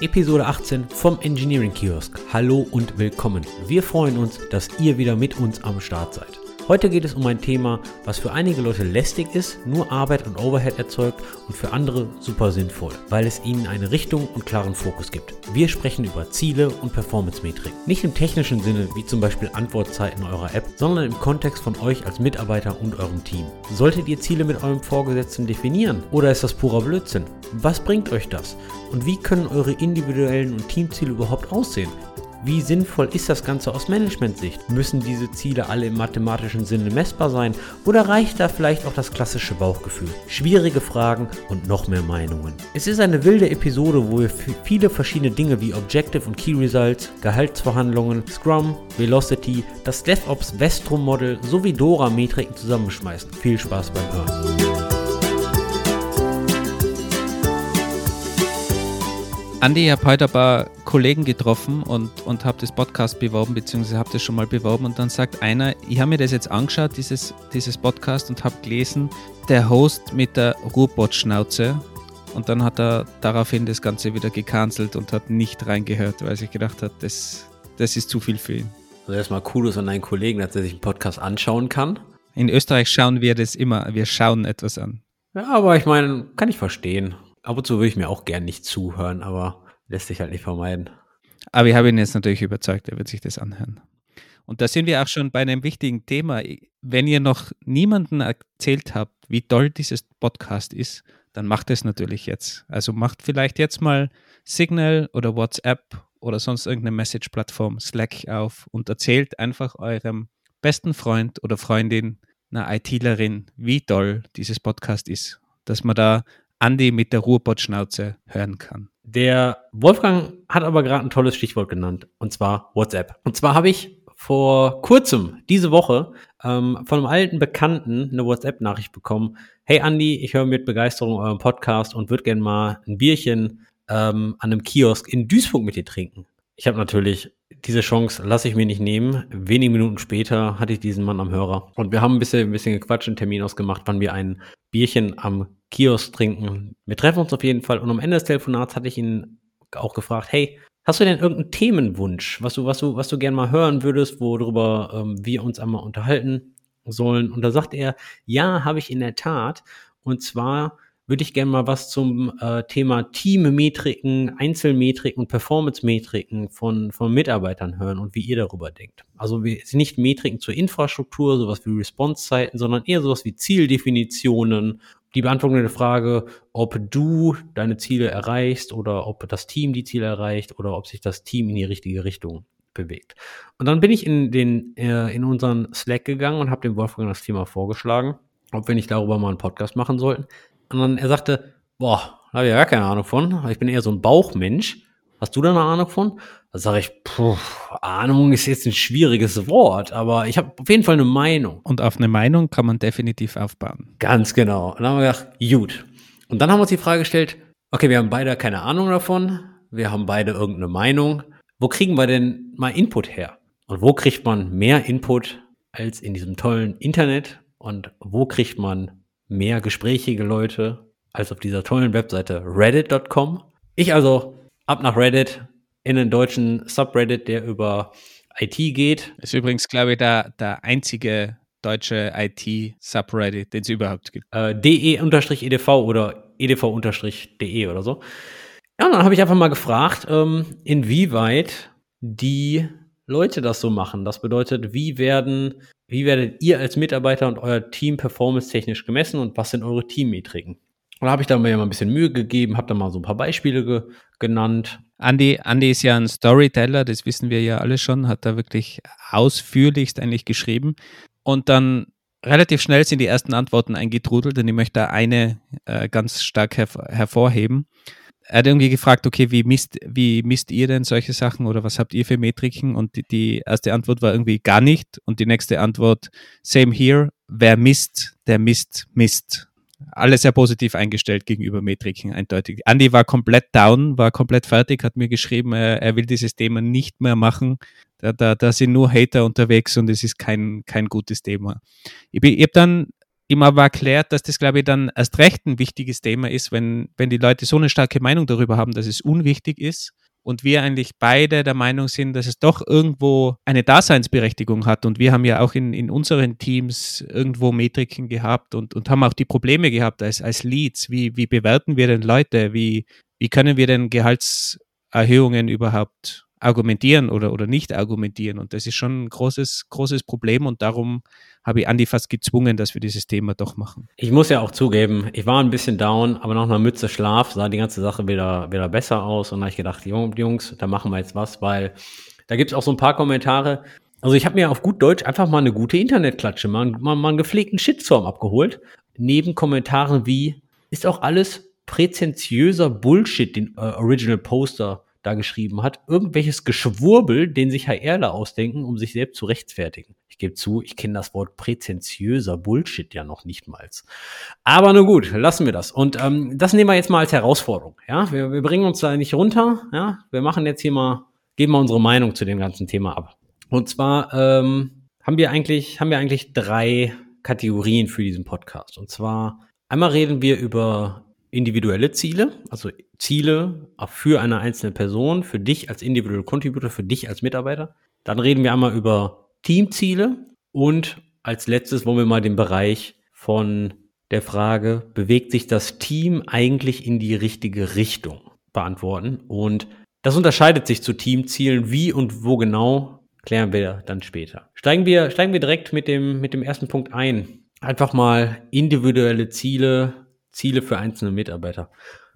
Episode 18 vom Engineering Kiosk. Hallo und willkommen. Wir freuen uns, dass ihr wieder mit uns am Start seid. Heute geht es um ein Thema, was für einige Leute lästig ist, nur Arbeit und Overhead erzeugt und für andere super sinnvoll, weil es ihnen eine Richtung und klaren Fokus gibt. Wir sprechen über Ziele und Performance-Metriken. Nicht im technischen Sinne, wie zum Beispiel Antwortzeiten eurer App, sondern im Kontext von euch als Mitarbeiter und eurem Team. Solltet ihr Ziele mit eurem Vorgesetzten definieren oder ist das purer Blödsinn? Was bringt euch das? Und wie können eure individuellen und Teamziele überhaupt aussehen? Wie sinnvoll ist das Ganze aus Management-Sicht? Müssen diese Ziele alle im mathematischen Sinne messbar sein oder reicht da vielleicht auch das klassische Bauchgefühl? Schwierige Fragen und noch mehr Meinungen. Es ist eine wilde Episode, wo wir viele verschiedene Dinge wie Objective und Key Results, Gehaltsverhandlungen, Scrum, Velocity, das DevOps Vestrum Model sowie Dora-Metriken zusammenschmeißen. Viel Spaß beim Hören. Andi, ich habe heute ein paar Kollegen getroffen und, und habe das Podcast beworben, beziehungsweise habe das schon mal beworben. Und dann sagt einer, ich habe mir das jetzt angeschaut, dieses, dieses Podcast, und habe gelesen, der Host mit der Ruhrpott-Schnauze. Und dann hat er daraufhin das Ganze wieder gecancelt und hat nicht reingehört, weil sich gedacht hat, das, das ist zu viel für ihn. Also erstmal Kudos an einen Kollegen, dass er sich einen Podcast anschauen kann. In Österreich schauen wir das immer, wir schauen etwas an. Ja, aber ich meine, kann ich verstehen ab und zu würde ich mir auch gern nicht zuhören, aber lässt sich halt nicht vermeiden. Aber ich habe ihn jetzt natürlich überzeugt, er wird sich das anhören. Und da sind wir auch schon bei einem wichtigen Thema. Wenn ihr noch niemanden erzählt habt, wie toll dieses Podcast ist, dann macht es natürlich jetzt. Also macht vielleicht jetzt mal Signal oder WhatsApp oder sonst irgendeine Message-Plattform, Slack auf und erzählt einfach eurem besten Freund oder Freundin, einer ITlerin, wie toll dieses Podcast ist. Dass man da Andi mit der Ruhrpott-Schnauze hören kann. Der Wolfgang hat aber gerade ein tolles Stichwort genannt, und zwar WhatsApp. Und zwar habe ich vor kurzem, diese Woche, ähm, von einem alten Bekannten eine WhatsApp-Nachricht bekommen. Hey Andi, ich höre mit Begeisterung euren Podcast und würde gerne mal ein Bierchen ähm, an einem Kiosk in Duisburg mit dir trinken. Ich habe natürlich diese Chance lasse ich mir nicht nehmen. Wenige Minuten später hatte ich diesen Mann am Hörer. Und wir haben ein bisschen, ein bisschen gequatscht, einen Termin ausgemacht, wann wir ein Bierchen am Kiosk trinken. Wir treffen uns auf jeden Fall. Und am Ende des Telefonats hatte ich ihn auch gefragt, hey, hast du denn irgendeinen Themenwunsch, was du, was du, was du gerne mal hören würdest, worüber ähm, wir uns einmal unterhalten sollen? Und da sagt er, ja, habe ich in der Tat. Und zwar würde ich gerne mal was zum äh, Thema Teammetriken, Einzelmetriken und Performance-Metriken von, von Mitarbeitern hören und wie ihr darüber denkt. Also wir nicht Metriken zur Infrastruktur, sowas wie Response-Zeiten, sondern eher sowas wie Zieldefinitionen, die Beantwortung der Frage, ob du deine Ziele erreichst oder ob das Team die Ziele erreicht oder ob sich das Team in die richtige Richtung bewegt. Und dann bin ich in den äh, in unseren Slack gegangen und habe dem Wolfgang das Thema vorgeschlagen, ob wir nicht darüber mal einen Podcast machen sollten. Und dann er sagte, boah, habe ich ja gar keine Ahnung von. Ich bin eher so ein Bauchmensch. Hast du da eine Ahnung von? Da sage ich, puh, Ahnung ist jetzt ein schwieriges Wort, aber ich habe auf jeden Fall eine Meinung. Und auf eine Meinung kann man definitiv aufbauen. Ganz genau. Und dann haben wir gedacht, gut. Und dann haben wir uns die Frage gestellt, okay, wir haben beide keine Ahnung davon, wir haben beide irgendeine Meinung. Wo kriegen wir denn mal Input her? Und wo kriegt man mehr Input als in diesem tollen Internet? Und wo kriegt man mehr gesprächige Leute als auf dieser tollen Webseite reddit.com. Ich also ab nach Reddit in den deutschen Subreddit, der über IT geht. Ist übrigens, glaube ich, der, der einzige deutsche IT-Subreddit, den es überhaupt gibt. Äh, de-edv oder edv-de oder so. Ja, und dann habe ich einfach mal gefragt, ähm, inwieweit die Leute das so machen. Das bedeutet, wie werden, wie werdet ihr als Mitarbeiter und euer Team performance-technisch gemessen und was sind eure Teammetriken? Und da habe ich da mir mal ein bisschen Mühe gegeben, habe da mal so ein paar Beispiele ge genannt. Andy, Andy ist ja ein Storyteller, das wissen wir ja alle schon, hat da wirklich ausführlichst eigentlich geschrieben. Und dann relativ schnell sind die ersten Antworten eingetrudelt und ich möchte da eine äh, ganz stark herv hervorheben er hat irgendwie gefragt, okay, wie misst, wie misst ihr denn solche Sachen oder was habt ihr für Metriken? Und die, die erste Antwort war irgendwie gar nicht. Und die nächste Antwort, same here, wer misst, der misst, misst. Alles sehr positiv eingestellt gegenüber Metriken, eindeutig. Andy war komplett down, war komplett fertig, hat mir geschrieben, er, er will dieses Thema nicht mehr machen. Da, da, da sind nur Hater unterwegs und es ist kein, kein gutes Thema. Ich, ich habe dann ihm aber erklärt, dass das, glaube ich, dann erst recht ein wichtiges Thema ist, wenn, wenn die Leute so eine starke Meinung darüber haben, dass es unwichtig ist und wir eigentlich beide der Meinung sind, dass es doch irgendwo eine Daseinsberechtigung hat. Und wir haben ja auch in, in unseren Teams irgendwo Metriken gehabt und, und haben auch die Probleme gehabt als, als Leads. Wie, wie bewerten wir denn Leute? Wie, wie können wir denn Gehaltserhöhungen überhaupt argumentieren oder, oder nicht argumentieren? Und das ist schon ein großes, großes Problem und darum habe ich Andi fast gezwungen, dass wir dieses Thema doch machen. Ich muss ja auch zugeben, ich war ein bisschen down, aber nach einer Mütze Schlaf sah die ganze Sache wieder, wieder besser aus und da habe ich gedacht, Jungs, da machen wir jetzt was, weil da gibt es auch so ein paar Kommentare. Also ich habe mir auf gut Deutsch einfach mal eine gute Internetklatsche, mal, mal, mal einen gepflegten Shitstorm abgeholt. Neben Kommentaren wie, ist auch alles präzentiöser Bullshit, den äh, Original Poster da geschrieben hat, irgendwelches Geschwurbel, den sich HRler ausdenken, um sich selbst zu rechtfertigen. Ich gebe zu, ich kenne das Wort präzentiöser Bullshit ja noch nicht mal. Aber nur gut, lassen wir das. Und ähm, das nehmen wir jetzt mal als Herausforderung. Ja, wir, wir bringen uns da nicht runter. Ja, wir machen jetzt hier mal, geben mal unsere Meinung zu dem ganzen Thema ab. Und zwar ähm, haben wir eigentlich, haben wir eigentlich drei Kategorien für diesen Podcast. Und zwar einmal reden wir über individuelle Ziele, also Ziele für eine einzelne Person, für dich als Individual Contributor, für dich als Mitarbeiter. Dann reden wir einmal über Teamziele und als letztes wollen wir mal den Bereich von der Frage, bewegt sich das Team eigentlich in die richtige Richtung beantworten. Und das unterscheidet sich zu Teamzielen. Wie und wo genau, klären wir dann später. Steigen wir, steigen wir direkt mit dem, mit dem ersten Punkt ein. Einfach mal individuelle Ziele Ziele für einzelne Mitarbeiter.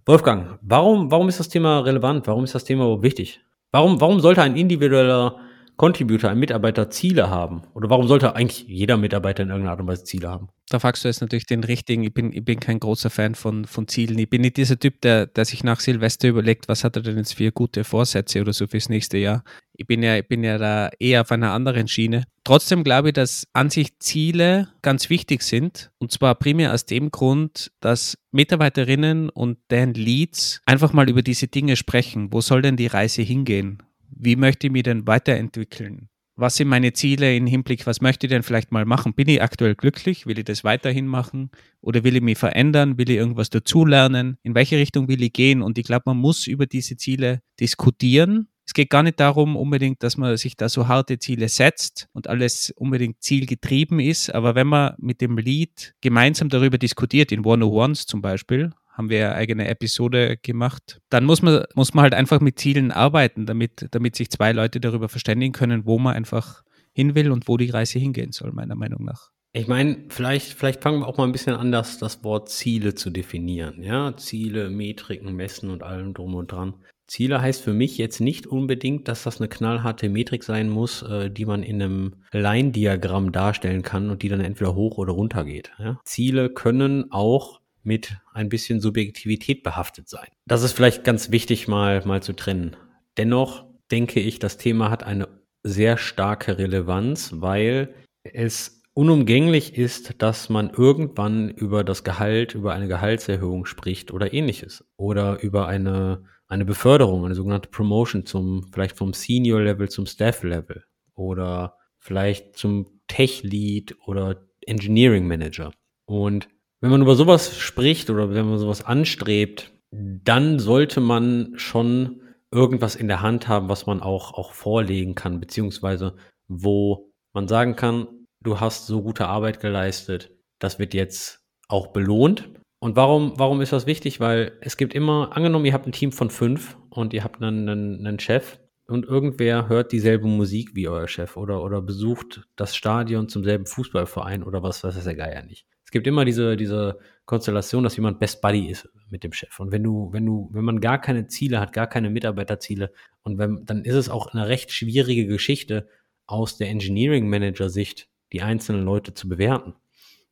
Wolfgang, warum, warum ist das Thema relevant? Warum ist das Thema wichtig? Warum, warum sollte ein individueller Contributor, ein Mitarbeiter Ziele haben? Oder warum sollte eigentlich jeder Mitarbeiter in irgendeiner Art und Weise Ziele haben? Da fragst du jetzt natürlich den richtigen. Ich bin, ich bin kein großer Fan von, von Zielen. Ich bin nicht dieser Typ, der, der sich nach Silvester überlegt, was hat er denn jetzt für gute Vorsätze oder so fürs nächste Jahr. Ich bin ja, ich bin ja da eher auf einer anderen Schiene. Trotzdem glaube ich, dass an sich Ziele ganz wichtig sind. Und zwar primär aus dem Grund, dass Mitarbeiterinnen und deren Leads einfach mal über diese Dinge sprechen. Wo soll denn die Reise hingehen? wie möchte ich mich denn weiterentwickeln? Was sind meine Ziele im Hinblick, was möchte ich denn vielleicht mal machen? Bin ich aktuell glücklich? Will ich das weiterhin machen? Oder will ich mich verändern? Will ich irgendwas dazulernen? In welche Richtung will ich gehen? Und ich glaube, man muss über diese Ziele diskutieren. Es geht gar nicht darum unbedingt, dass man sich da so harte Ziele setzt und alles unbedingt zielgetrieben ist. Aber wenn man mit dem Lead gemeinsam darüber diskutiert, in One-on-Ones zum Beispiel, haben wir eine eigene Episode gemacht. Dann muss man, muss man halt einfach mit Zielen arbeiten, damit, damit sich zwei Leute darüber verständigen können, wo man einfach hin will und wo die Reise hingehen soll, meiner Meinung nach. Ich meine, vielleicht, vielleicht fangen wir auch mal ein bisschen an, das, das Wort Ziele zu definieren. Ja, Ziele, Metriken, Messen und allem drum und dran. Ziele heißt für mich jetzt nicht unbedingt, dass das eine knallharte Metrik sein muss, äh, die man in einem Line-Diagramm darstellen kann und die dann entweder hoch oder runter geht. Ja? Ziele können auch mit ein bisschen Subjektivität behaftet sein. Das ist vielleicht ganz wichtig mal, mal zu trennen. Dennoch denke ich, das Thema hat eine sehr starke Relevanz, weil es unumgänglich ist, dass man irgendwann über das Gehalt, über eine Gehaltserhöhung spricht oder ähnliches. Oder über eine, eine Beförderung, eine sogenannte Promotion zum, vielleicht vom Senior Level zum Staff Level. Oder vielleicht zum Tech Lead oder Engineering Manager. Und wenn man über sowas spricht oder wenn man sowas anstrebt, dann sollte man schon irgendwas in der Hand haben, was man auch, auch vorlegen kann, beziehungsweise wo man sagen kann, du hast so gute Arbeit geleistet, das wird jetzt auch belohnt. Und warum, warum ist das wichtig? Weil es gibt immer, angenommen, ihr habt ein Team von fünf und ihr habt einen, einen, einen Chef und irgendwer hört dieselbe Musik wie euer Chef oder, oder besucht das Stadion zum selben Fußballverein oder was, was ist der Geier nicht. Es gibt immer diese, diese Konstellation, dass jemand Best Buddy ist mit dem Chef. Und wenn du, wenn du, wenn man gar keine Ziele hat, gar keine Mitarbeiterziele, und wenn, dann ist es auch eine recht schwierige Geschichte aus der Engineering Manager Sicht, die einzelnen Leute zu bewerten.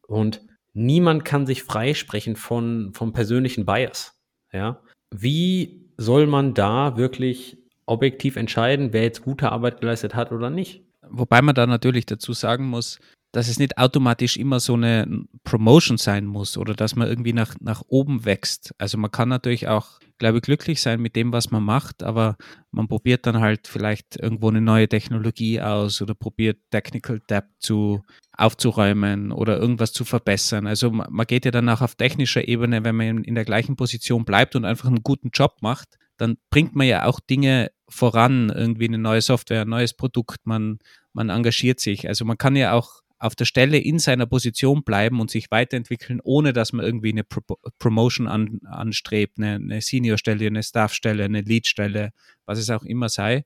Und niemand kann sich freisprechen von, vom persönlichen Bias. Ja. Wie soll man da wirklich objektiv entscheiden, wer jetzt gute Arbeit geleistet hat oder nicht? Wobei man da natürlich dazu sagen muss, dass es nicht automatisch immer so eine Promotion sein muss oder dass man irgendwie nach, nach oben wächst. Also man kann natürlich auch glaube ich, glücklich sein mit dem, was man macht, aber man probiert dann halt vielleicht irgendwo eine neue Technologie aus oder probiert Technical Debt zu aufzuräumen oder irgendwas zu verbessern. Also man geht ja dann auch auf technischer Ebene, wenn man in der gleichen Position bleibt und einfach einen guten Job macht, dann bringt man ja auch Dinge voran, irgendwie eine neue Software, ein neues Produkt, man, man engagiert sich. Also man kann ja auch auf der Stelle in seiner Position bleiben und sich weiterentwickeln, ohne dass man irgendwie eine Pro Promotion an, anstrebt, eine, eine Senior-Stelle, eine Staff-Stelle, eine Lead-Stelle, was es auch immer sei.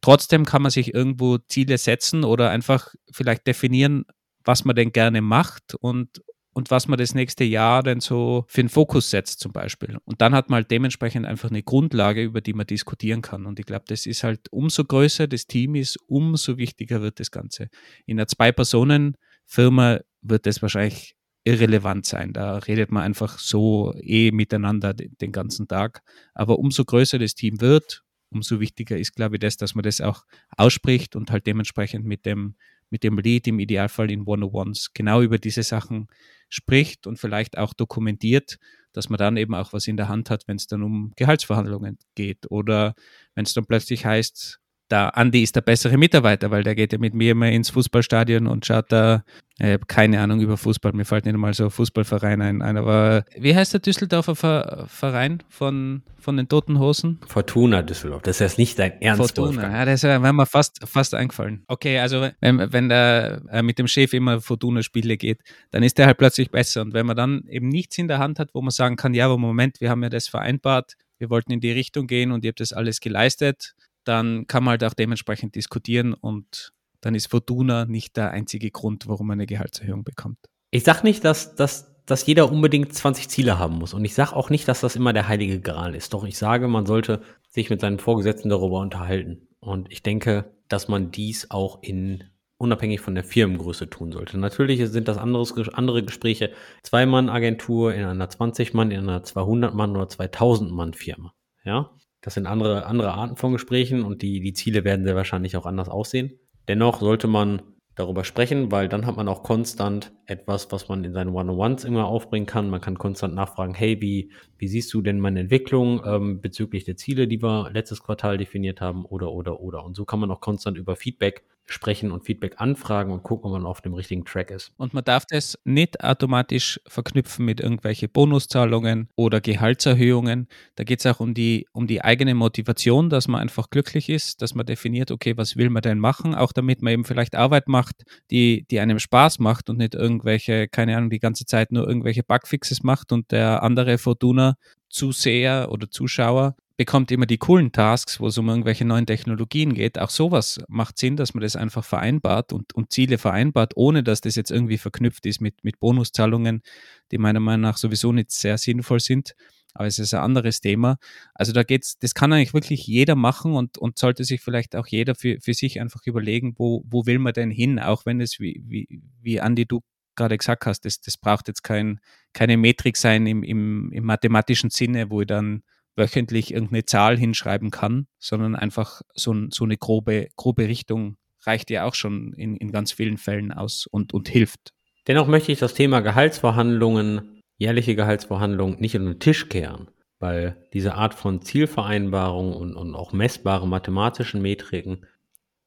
Trotzdem kann man sich irgendwo Ziele setzen oder einfach vielleicht definieren, was man denn gerne macht und, und was man das nächste Jahr denn so für einen Fokus setzt zum Beispiel. Und dann hat man halt dementsprechend einfach eine Grundlage, über die man diskutieren kann. Und ich glaube, das ist halt umso größer das Team ist, umso wichtiger wird das Ganze. In einer Zwei-Personen-Firma wird das wahrscheinlich irrelevant sein. Da redet man einfach so eh miteinander den ganzen Tag. Aber umso größer das Team wird, umso wichtiger ist, glaube ich, das, dass man das auch ausspricht und halt dementsprechend mit dem, mit dem Lead im Idealfall in One-on-Ones genau über diese Sachen spricht und vielleicht auch dokumentiert, dass man dann eben auch was in der Hand hat, wenn es dann um Gehaltsverhandlungen geht oder wenn es dann plötzlich heißt, da Andi ist der bessere Mitarbeiter, weil der geht ja mit mir immer ins Fußballstadion und schaut da, ich habe keine Ahnung über Fußball, mir fällt nicht mal so ein Fußballverein ein. Aber wie heißt der Düsseldorfer Verein von, von den Toten Hosen? Fortuna Düsseldorf, das ist jetzt nicht dein Ernst. Fortuna, ja, das wäre mir fast, fast eingefallen. Okay, also wenn, wenn der äh, mit dem Chef immer Fortuna-Spiele geht, dann ist der halt plötzlich besser. Und wenn man dann eben nichts in der Hand hat, wo man sagen kann, ja, aber Moment, wir haben ja das vereinbart, wir wollten in die Richtung gehen und ihr habt das alles geleistet, dann kann man halt auch dementsprechend diskutieren und dann ist Fortuna nicht der einzige Grund, warum man eine Gehaltserhöhung bekommt. Ich sage nicht, dass, dass, dass jeder unbedingt 20 Ziele haben muss. Und ich sage auch nicht, dass das immer der heilige Gral ist. Doch ich sage, man sollte sich mit seinen Vorgesetzten darüber unterhalten. Und ich denke, dass man dies auch in unabhängig von der Firmengröße tun sollte. Natürlich sind das anderes, andere Gespräche. Zwei-Mann-Agentur in einer 20-Mann, in einer 200-Mann oder 2000-Mann-Firma. Ja, das sind andere, andere Arten von Gesprächen und die, die Ziele werden sehr wahrscheinlich auch anders aussehen. Dennoch sollte man darüber sprechen, weil dann hat man auch konstant etwas, was man in seinen One-on-Ones immer aufbringen kann. Man kann konstant nachfragen, hey, wie, wie siehst du denn meine Entwicklung ähm, bezüglich der Ziele, die wir letztes Quartal definiert haben oder, oder, oder. Und so kann man auch konstant über Feedback sprechen und Feedback anfragen und gucken, ob man auf dem richtigen Track ist. Und man darf das nicht automatisch verknüpfen mit irgendwelche Bonuszahlungen oder Gehaltserhöhungen. Da geht es auch um die, um die eigene Motivation, dass man einfach glücklich ist, dass man definiert, okay, was will man denn machen, auch damit man eben vielleicht Arbeit macht, die, die einem Spaß macht und nicht irgendwelche, keine Ahnung, die ganze Zeit nur irgendwelche Bugfixes macht und der andere Fortuna Zuseher oder Zuschauer bekommt immer die coolen Tasks, wo es um irgendwelche neuen Technologien geht. Auch sowas macht Sinn, dass man das einfach vereinbart und, und Ziele vereinbart, ohne dass das jetzt irgendwie verknüpft ist mit, mit Bonuszahlungen, die meiner Meinung nach sowieso nicht sehr sinnvoll sind. Aber es ist ein anderes Thema. Also da geht's, das kann eigentlich wirklich jeder machen und, und sollte sich vielleicht auch jeder für, für sich einfach überlegen, wo, wo will man denn hin, auch wenn es, wie, wie, wie Andi, du gerade gesagt hast, das, das braucht jetzt kein, keine Metrik sein im, im, im mathematischen Sinne, wo ich dann wöchentlich irgendeine Zahl hinschreiben kann, sondern einfach so, so eine grobe, grobe Richtung reicht ja auch schon in, in ganz vielen Fällen aus und, und hilft. Dennoch möchte ich das Thema Gehaltsverhandlungen, jährliche Gehaltsverhandlungen nicht unter den Tisch kehren, weil diese Art von Zielvereinbarung und, und auch messbare mathematischen Metriken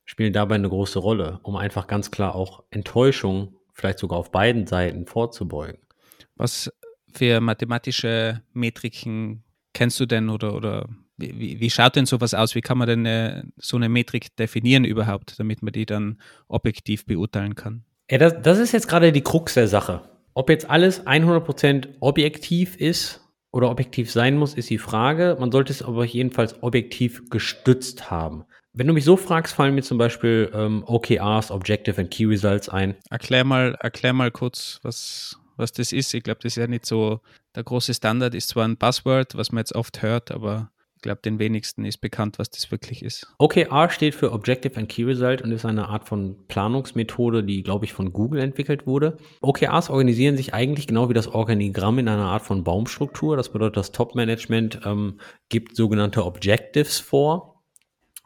spielen dabei eine große Rolle, um einfach ganz klar auch Enttäuschung, vielleicht sogar auf beiden Seiten vorzubeugen. Was für mathematische Metriken kennst du denn oder, oder wie, wie schaut denn sowas aus? Wie kann man denn eine, so eine Metrik definieren überhaupt, damit man die dann objektiv beurteilen kann? Ja, das, das ist jetzt gerade die Krux der Sache. Ob jetzt alles 100% objektiv ist oder objektiv sein muss, ist die Frage. Man sollte es aber jedenfalls objektiv gestützt haben. Wenn du mich so fragst, fallen mir zum Beispiel ähm, OKRs, Objective and Key Results ein. Erklär mal, erklär mal kurz, was, was das ist. Ich glaube, das ist ja nicht so, der große Standard ist zwar ein Buzzword, was man jetzt oft hört, aber ich glaube, den wenigsten ist bekannt, was das wirklich ist. OKR steht für Objective and Key Result und ist eine Art von Planungsmethode, die, glaube ich, von Google entwickelt wurde. OKRs organisieren sich eigentlich genau wie das Organigramm in einer Art von Baumstruktur. Das bedeutet, das Top-Management ähm, gibt sogenannte Objectives vor.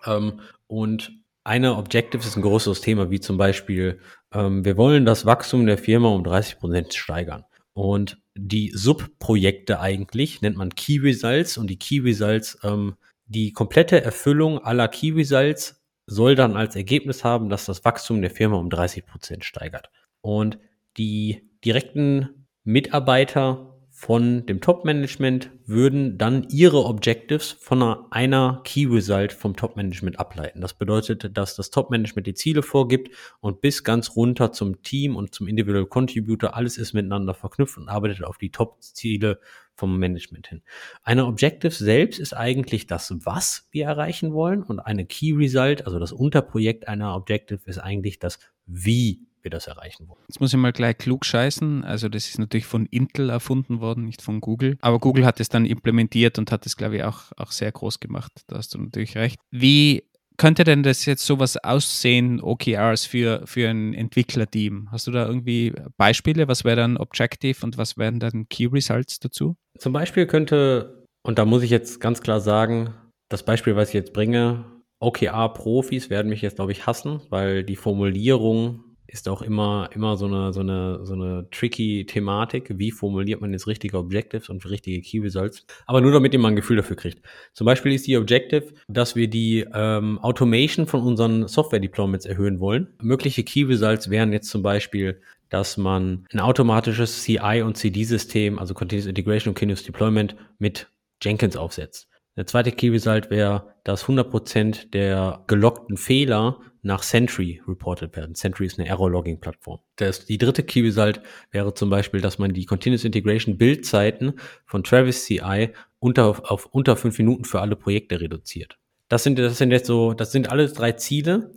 Ähm, und eine Objective ist ein größeres Thema, wie zum Beispiel, ähm, wir wollen das Wachstum der Firma um 30 Prozent steigern. Und die Subprojekte eigentlich, nennt man Key Results und die Key Results, ähm, die komplette Erfüllung aller Key Results soll dann als Ergebnis haben, dass das Wachstum der Firma um 30 Prozent steigert. Und die direkten Mitarbeiter von dem Top-Management würden dann ihre Objectives von einer, einer Key Result vom Top-Management ableiten. Das bedeutet, dass das Top-Management die Ziele vorgibt und bis ganz runter zum Team und zum Individual Contributor alles ist miteinander verknüpft und arbeitet auf die Top-Ziele vom Management hin. Eine Objective selbst ist eigentlich das, was wir erreichen wollen und eine Key Result, also das Unterprojekt einer Objective ist eigentlich das, wie wir das erreichen wollen. Jetzt muss ich mal gleich klug scheißen. Also das ist natürlich von Intel erfunden worden, nicht von Google. Aber Google hat es dann implementiert und hat es, glaube ich, auch, auch sehr groß gemacht. Da hast du natürlich recht. Wie könnte denn das jetzt sowas aussehen, OKRs für, für ein Entwicklerteam? Hast du da irgendwie Beispiele? Was wäre dann Objective und was wären dann Key Results dazu? Zum Beispiel könnte, und da muss ich jetzt ganz klar sagen, das Beispiel, was ich jetzt bringe, OKR-Profis werden mich jetzt, glaube ich, hassen, weil die Formulierung ist auch immer, immer so eine, so eine, so eine tricky Thematik. Wie formuliert man jetzt richtige Objectives und richtige Key Results? Aber nur damit ihr mal ein Gefühl dafür kriegt. Zum Beispiel ist die Objective, dass wir die ähm, Automation von unseren Software Deployments erhöhen wollen. Mögliche Key Results wären jetzt zum Beispiel, dass man ein automatisches CI und CD-System, also Continuous Integration und Continuous Deployment mit Jenkins aufsetzt. Der zweite Key Result wäre, dass 100% der geloggten Fehler nach Sentry reported werden. Sentry ist eine Error-Logging-Plattform. Die dritte Key Result wäre zum Beispiel, dass man die Continuous Integration Bildzeiten von Travis CI unter, auf unter fünf Minuten für alle Projekte reduziert. Das sind, das sind jetzt so, das sind alles drei Ziele.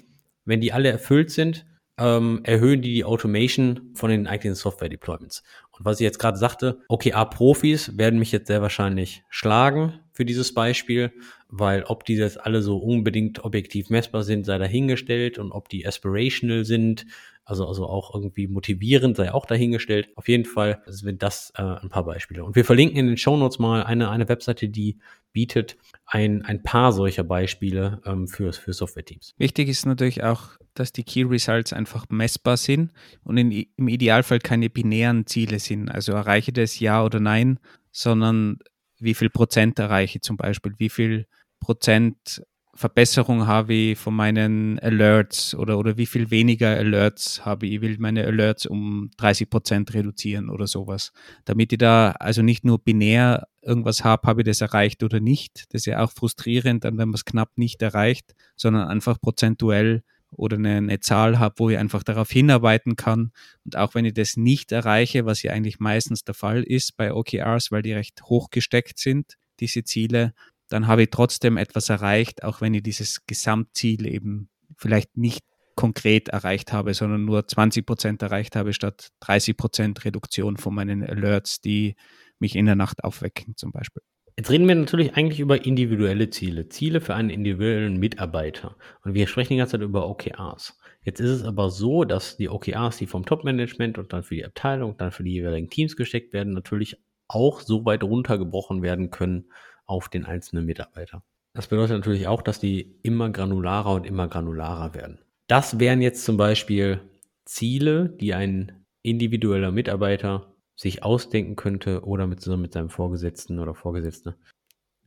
Wenn die alle erfüllt sind, ähm, erhöhen die die Automation von den eigenen Software-Deployments. Und was ich jetzt gerade sagte, OKR-Profis werden mich jetzt sehr wahrscheinlich schlagen für dieses Beispiel, weil ob die jetzt alle so unbedingt objektiv messbar sind, sei dahingestellt und ob die aspirational sind, also, also auch irgendwie motivierend, sei auch dahingestellt. Auf jeden Fall sind das äh, ein paar Beispiele. Und wir verlinken in den Show Notes mal eine, eine Webseite, die bietet ein, ein paar solcher Beispiele ähm, für, für Software-Teams. Wichtig ist natürlich auch, dass die Key Results einfach messbar sind und in, im Idealfall keine binären Ziele sind. Also erreiche das Ja oder Nein, sondern wie viel Prozent erreiche ich zum Beispiel, wie viel Prozent Verbesserung habe ich von meinen Alerts oder, oder wie viel weniger Alerts habe ich. Ich will meine Alerts um 30 Prozent reduzieren oder sowas. Damit ich da also nicht nur binär irgendwas habe, habe ich das erreicht oder nicht. Das ist ja auch frustrierend, dann wenn man es knapp nicht erreicht, sondern einfach prozentuell oder eine, eine Zahl habe, wo ich einfach darauf hinarbeiten kann. Und auch wenn ich das nicht erreiche, was ja eigentlich meistens der Fall ist bei OKRs, weil die recht hoch gesteckt sind, diese Ziele, dann habe ich trotzdem etwas erreicht, auch wenn ich dieses Gesamtziel eben vielleicht nicht konkret erreicht habe, sondern nur 20 Prozent erreicht habe, statt 30 Prozent Reduktion von meinen Alerts, die mich in der Nacht aufwecken zum Beispiel. Jetzt reden wir natürlich eigentlich über individuelle Ziele, Ziele für einen individuellen Mitarbeiter. Und wir sprechen die ganze Zeit über OKRs. Jetzt ist es aber so, dass die OKRs, die vom Top-Management und dann für die Abteilung, dann für die jeweiligen Teams gesteckt werden, natürlich auch so weit runtergebrochen werden können auf den einzelnen Mitarbeiter. Das bedeutet natürlich auch, dass die immer granularer und immer granularer werden. Das wären jetzt zum Beispiel Ziele, die ein individueller Mitarbeiter sich ausdenken könnte oder mit, zusammen mit seinem Vorgesetzten oder Vorgesetzte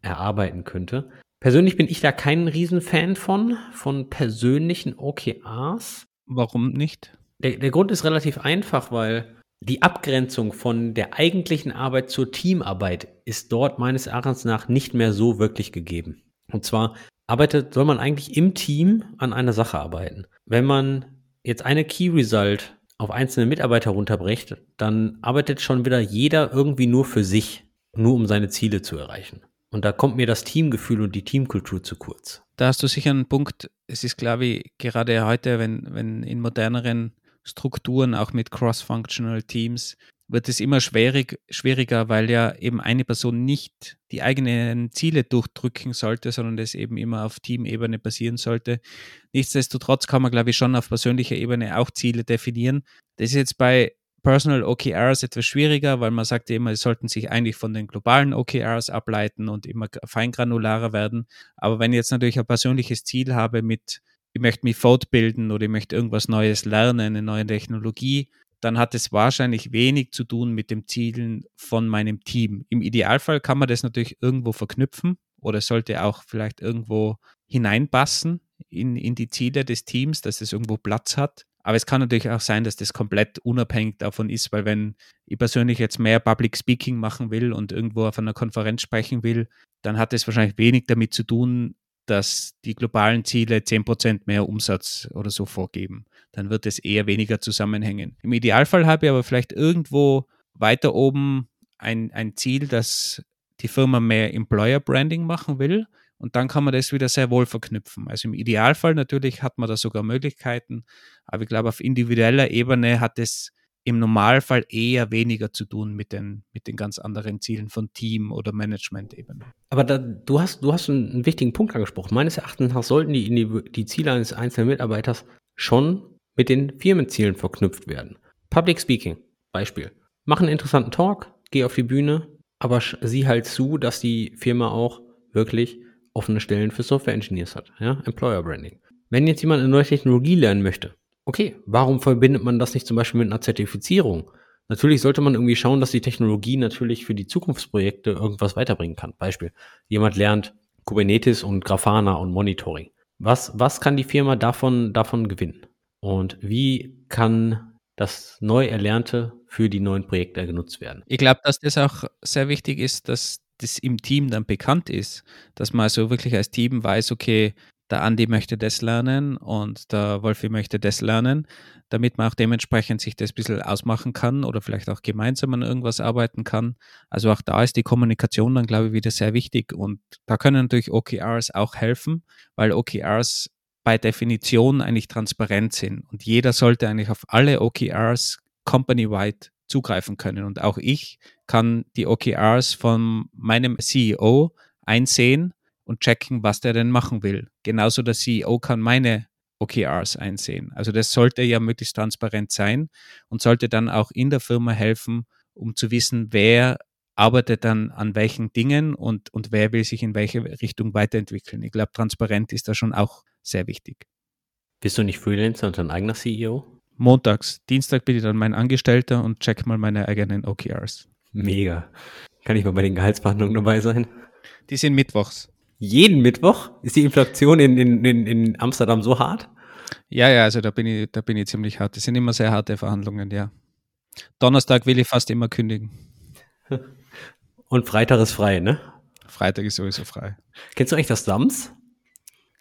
erarbeiten könnte. Persönlich bin ich da kein Riesenfan von, von persönlichen OKRs. Warum nicht? Der, der Grund ist relativ einfach, weil die Abgrenzung von der eigentlichen Arbeit zur Teamarbeit ist dort meines Erachtens nach nicht mehr so wirklich gegeben. Und zwar arbeitet, soll man eigentlich im Team an einer Sache arbeiten. Wenn man jetzt eine Key Result auf einzelne Mitarbeiter runterbricht, dann arbeitet schon wieder jeder irgendwie nur für sich, nur um seine Ziele zu erreichen. Und da kommt mir das Teamgefühl und die Teamkultur zu kurz. Da hast du sicher einen Punkt. Es ist, glaube ich, gerade heute, wenn, wenn in moderneren Strukturen, auch mit cross-functional Teams, wird es immer schwierig, schwieriger, weil ja eben eine Person nicht die eigenen Ziele durchdrücken sollte, sondern das eben immer auf Teamebene basieren sollte. Nichtsdestotrotz kann man, glaube ich, schon auf persönlicher Ebene auch Ziele definieren. Das ist jetzt bei Personal OKRs etwas schwieriger, weil man sagt ja immer, es sollten sich eigentlich von den globalen OKRs ableiten und immer feingranularer werden. Aber wenn ich jetzt natürlich ein persönliches Ziel habe mit, ich möchte mich fortbilden oder ich möchte irgendwas Neues lernen, eine neue Technologie, dann hat es wahrscheinlich wenig zu tun mit dem Zielen von meinem Team. Im Idealfall kann man das natürlich irgendwo verknüpfen oder sollte auch vielleicht irgendwo hineinpassen in, in die Ziele des Teams, dass es irgendwo Platz hat. Aber es kann natürlich auch sein, dass das komplett unabhängig davon ist, weil wenn ich persönlich jetzt mehr Public Speaking machen will und irgendwo auf einer Konferenz sprechen will, dann hat es wahrscheinlich wenig damit zu tun, dass die globalen Ziele 10% mehr Umsatz oder so vorgeben. Dann wird es eher weniger zusammenhängen. Im Idealfall habe ich aber vielleicht irgendwo weiter oben ein, ein Ziel, dass die Firma mehr Employer Branding machen will. Und dann kann man das wieder sehr wohl verknüpfen. Also im Idealfall natürlich hat man da sogar Möglichkeiten, aber ich glaube, auf individueller Ebene hat es im Normalfall eher weniger zu tun mit den, mit den ganz anderen Zielen von Team- oder Management-Ebene. Aber da, du hast, du hast einen, wichtigen Punkt angesprochen. Meines Erachtens nach sollten die, die, die Ziele eines einzelnen Mitarbeiters schon mit den Firmenzielen verknüpft werden. Public Speaking, Beispiel. Mach einen interessanten Talk, geh auf die Bühne, aber sieh halt zu, dass die Firma auch wirklich offene Stellen für Software Engineers hat. Ja? Employer Branding. Wenn jetzt jemand eine neue Technologie lernen möchte, okay, warum verbindet man das nicht zum Beispiel mit einer Zertifizierung? Natürlich sollte man irgendwie schauen, dass die Technologie natürlich für die Zukunftsprojekte irgendwas weiterbringen kann. Beispiel, jemand lernt Kubernetes und Grafana und Monitoring. Was, was kann die Firma davon, davon gewinnen? Und wie kann das neu Erlernte für die neuen Projekte genutzt werden? Ich glaube, dass das auch sehr wichtig ist, dass das im Team dann bekannt ist, dass man also wirklich als Team weiß, okay, der Andi möchte das lernen und der Wolfi möchte das lernen, damit man auch dementsprechend sich das ein bisschen ausmachen kann oder vielleicht auch gemeinsam an irgendwas arbeiten kann. Also auch da ist die Kommunikation dann, glaube ich, wieder sehr wichtig und da können natürlich OKRs auch helfen, weil OKRs bei Definition eigentlich transparent sind und jeder sollte eigentlich auf alle OKRs company-wide zugreifen können und auch ich kann die OKRs von meinem CEO einsehen und checken, was der denn machen will. Genauso der CEO kann meine OKRs einsehen. Also das sollte ja möglichst transparent sein und sollte dann auch in der Firma helfen, um zu wissen, wer arbeitet dann an welchen Dingen und, und wer will sich in welche Richtung weiterentwickeln. Ich glaube, transparent ist da schon auch sehr wichtig. Bist du nicht Freelancer und dein eigener CEO? Montags. Dienstag bin ich dann mein Angestellter und check mal meine eigenen OKRs. Mega. Kann ich mal bei den Gehaltsverhandlungen dabei sein? Die sind mittwochs jeden Mittwoch? Ist die Inflation in, in, in, in Amsterdam so hart? Ja, ja, also da bin ich, da bin ich ziemlich hart. Das sind immer sehr harte Verhandlungen, ja. Donnerstag will ich fast immer kündigen. Und Freitag ist frei, ne? Freitag ist sowieso frei. Kennst du eigentlich das Sams?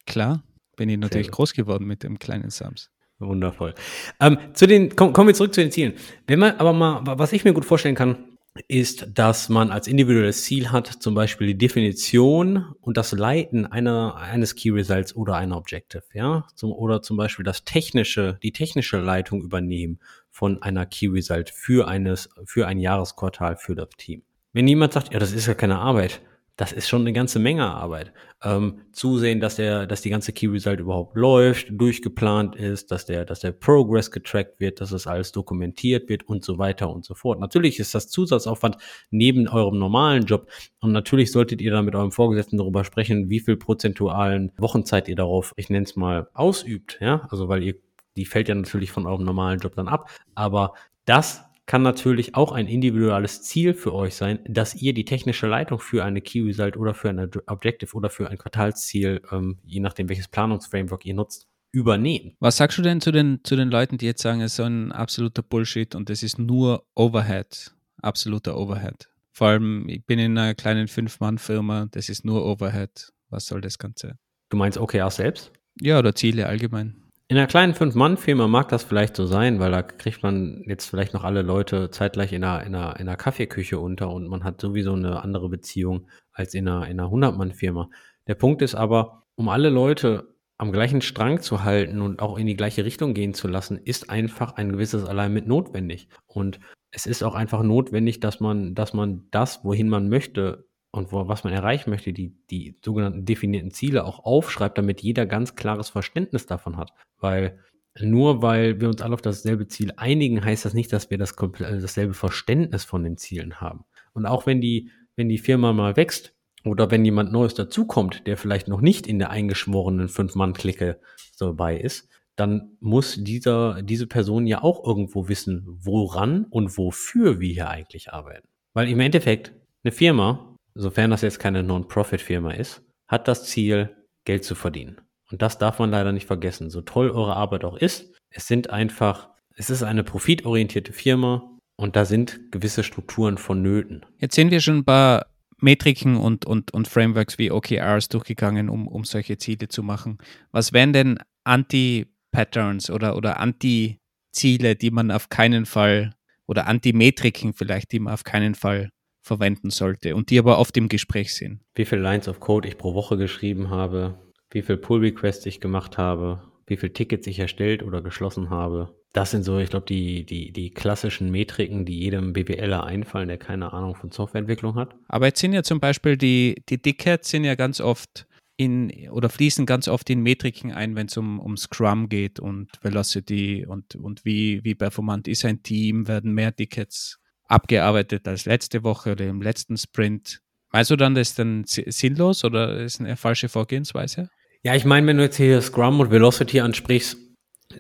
Klar, bin ich natürlich groß geworden mit dem kleinen Sams. Wundervoll. Ähm, zu den, komm, kommen wir zurück zu den Zielen. Wenn man aber mal, was ich mir gut vorstellen kann, ist, dass man als individuelles Ziel hat, zum Beispiel die Definition und das Leiten einer, eines Key Results oder einer Objective, ja, zum, oder zum Beispiel das technische, die technische Leitung übernehmen von einer Key Result für eines, für ein Jahresquartal für das Team. Wenn jemand sagt, ja, das ist ja keine Arbeit, das ist schon eine ganze Menge Arbeit. Ähm, zusehen, dass der, dass die ganze Key Result überhaupt läuft, durchgeplant ist, dass der, dass der Progress getrackt wird, dass das alles dokumentiert wird und so weiter und so fort. Natürlich ist das Zusatzaufwand neben eurem normalen Job und natürlich solltet ihr dann mit eurem Vorgesetzten darüber sprechen, wie viel prozentualen Wochenzeit ihr darauf, ich nenne es mal, ausübt, ja, also weil ihr, die fällt ja natürlich von eurem normalen Job dann ab, aber das kann natürlich auch ein individuelles Ziel für euch sein, dass ihr die technische Leitung für eine Key Result oder für ein Objective oder für ein Quartalsziel, ähm, je nachdem welches Planungsframework ihr nutzt, übernehmt. Was sagst du denn zu den, zu den Leuten, die jetzt sagen, es ist ein absoluter Bullshit und es ist nur Overhead, absoluter Overhead? Vor allem, ich bin in einer kleinen Fünf-Mann-Firma, das ist nur Overhead. Was soll das Ganze? Du meinst OKR selbst? Ja, oder Ziele allgemein. In einer kleinen Fünf-Mann-Firma mag das vielleicht so sein, weil da kriegt man jetzt vielleicht noch alle Leute zeitgleich in einer, in einer, in einer Kaffeeküche unter und man hat sowieso eine andere Beziehung als in einer, in einer 100-Mann-Firma. Der Punkt ist aber, um alle Leute am gleichen Strang zu halten und auch in die gleiche Richtung gehen zu lassen, ist einfach ein gewisses Allein mit notwendig. Und es ist auch einfach notwendig, dass man, dass man das, wohin man möchte, und wo, was man erreichen möchte, die, die sogenannten definierten Ziele auch aufschreibt, damit jeder ganz klares Verständnis davon hat. Weil nur weil wir uns alle auf dasselbe Ziel einigen, heißt das nicht, dass wir das also dasselbe Verständnis von den Zielen haben. Und auch wenn die, wenn die Firma mal wächst oder wenn jemand Neues dazukommt, der vielleicht noch nicht in der eingeschworenen Fünf-Mann-Clique dabei ist, dann muss dieser, diese Person ja auch irgendwo wissen, woran und wofür wir hier eigentlich arbeiten. Weil im Endeffekt eine Firma, sofern das jetzt keine Non-Profit-Firma ist, hat das Ziel, Geld zu verdienen. Und das darf man leider nicht vergessen. So toll eure Arbeit auch ist, es sind einfach, es ist eine profitorientierte Firma und da sind gewisse Strukturen vonnöten. Jetzt sind wir schon ein paar Metriken und, und, und Frameworks wie OKRs durchgegangen, um, um solche Ziele zu machen. Was wären denn Anti-Patterns oder, oder Anti-Ziele, die man auf keinen Fall oder Anti-Metriken vielleicht, die man auf keinen Fall verwenden sollte und die aber oft im Gespräch sind? Wie viele Lines of Code ich pro Woche geschrieben habe, wie viel Pull-Requests ich gemacht habe, wie viele Tickets ich erstellt oder geschlossen habe. Das sind so, ich glaube, die, die, die klassischen Metriken, die jedem BWLer einfallen, der keine Ahnung von Softwareentwicklung hat. Aber jetzt sind ja zum Beispiel die, die Tickets sind ja ganz oft in oder fließen ganz oft in Metriken ein, wenn es um, um Scrum geht und Velocity und, und wie, wie performant ist ein Team, werden mehr Tickets abgearbeitet als letzte Woche oder im letzten Sprint. Meinst du dann, das ist dann sinnlos oder ist eine falsche Vorgehensweise? Ja, ich meine, wenn du jetzt hier Scrum und Velocity ansprichst,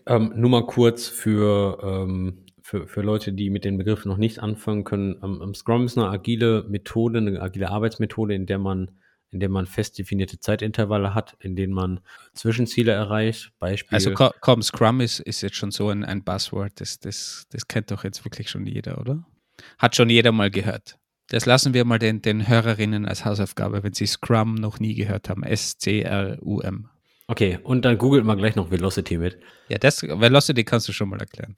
ähm, nur mal kurz für, ähm, für, für Leute, die mit den Begriffen noch nicht anfangen können. Ähm, Scrum ist eine agile Methode, eine agile Arbeitsmethode, in der man in der man fest definierte Zeitintervalle hat, in denen man Zwischenziele erreicht. Beispiel. Also komm, Scrum ist, ist jetzt schon so ein, ein Buzzword, das, das, das kennt doch jetzt wirklich schon jeder, oder? Hat schon jeder mal gehört. Das lassen wir mal den, den Hörerinnen als Hausaufgabe, wenn sie Scrum noch nie gehört haben. S-C-R-U-M. Okay, und dann googelt mal gleich noch Velocity mit. Ja, das Velocity kannst du schon mal erklären.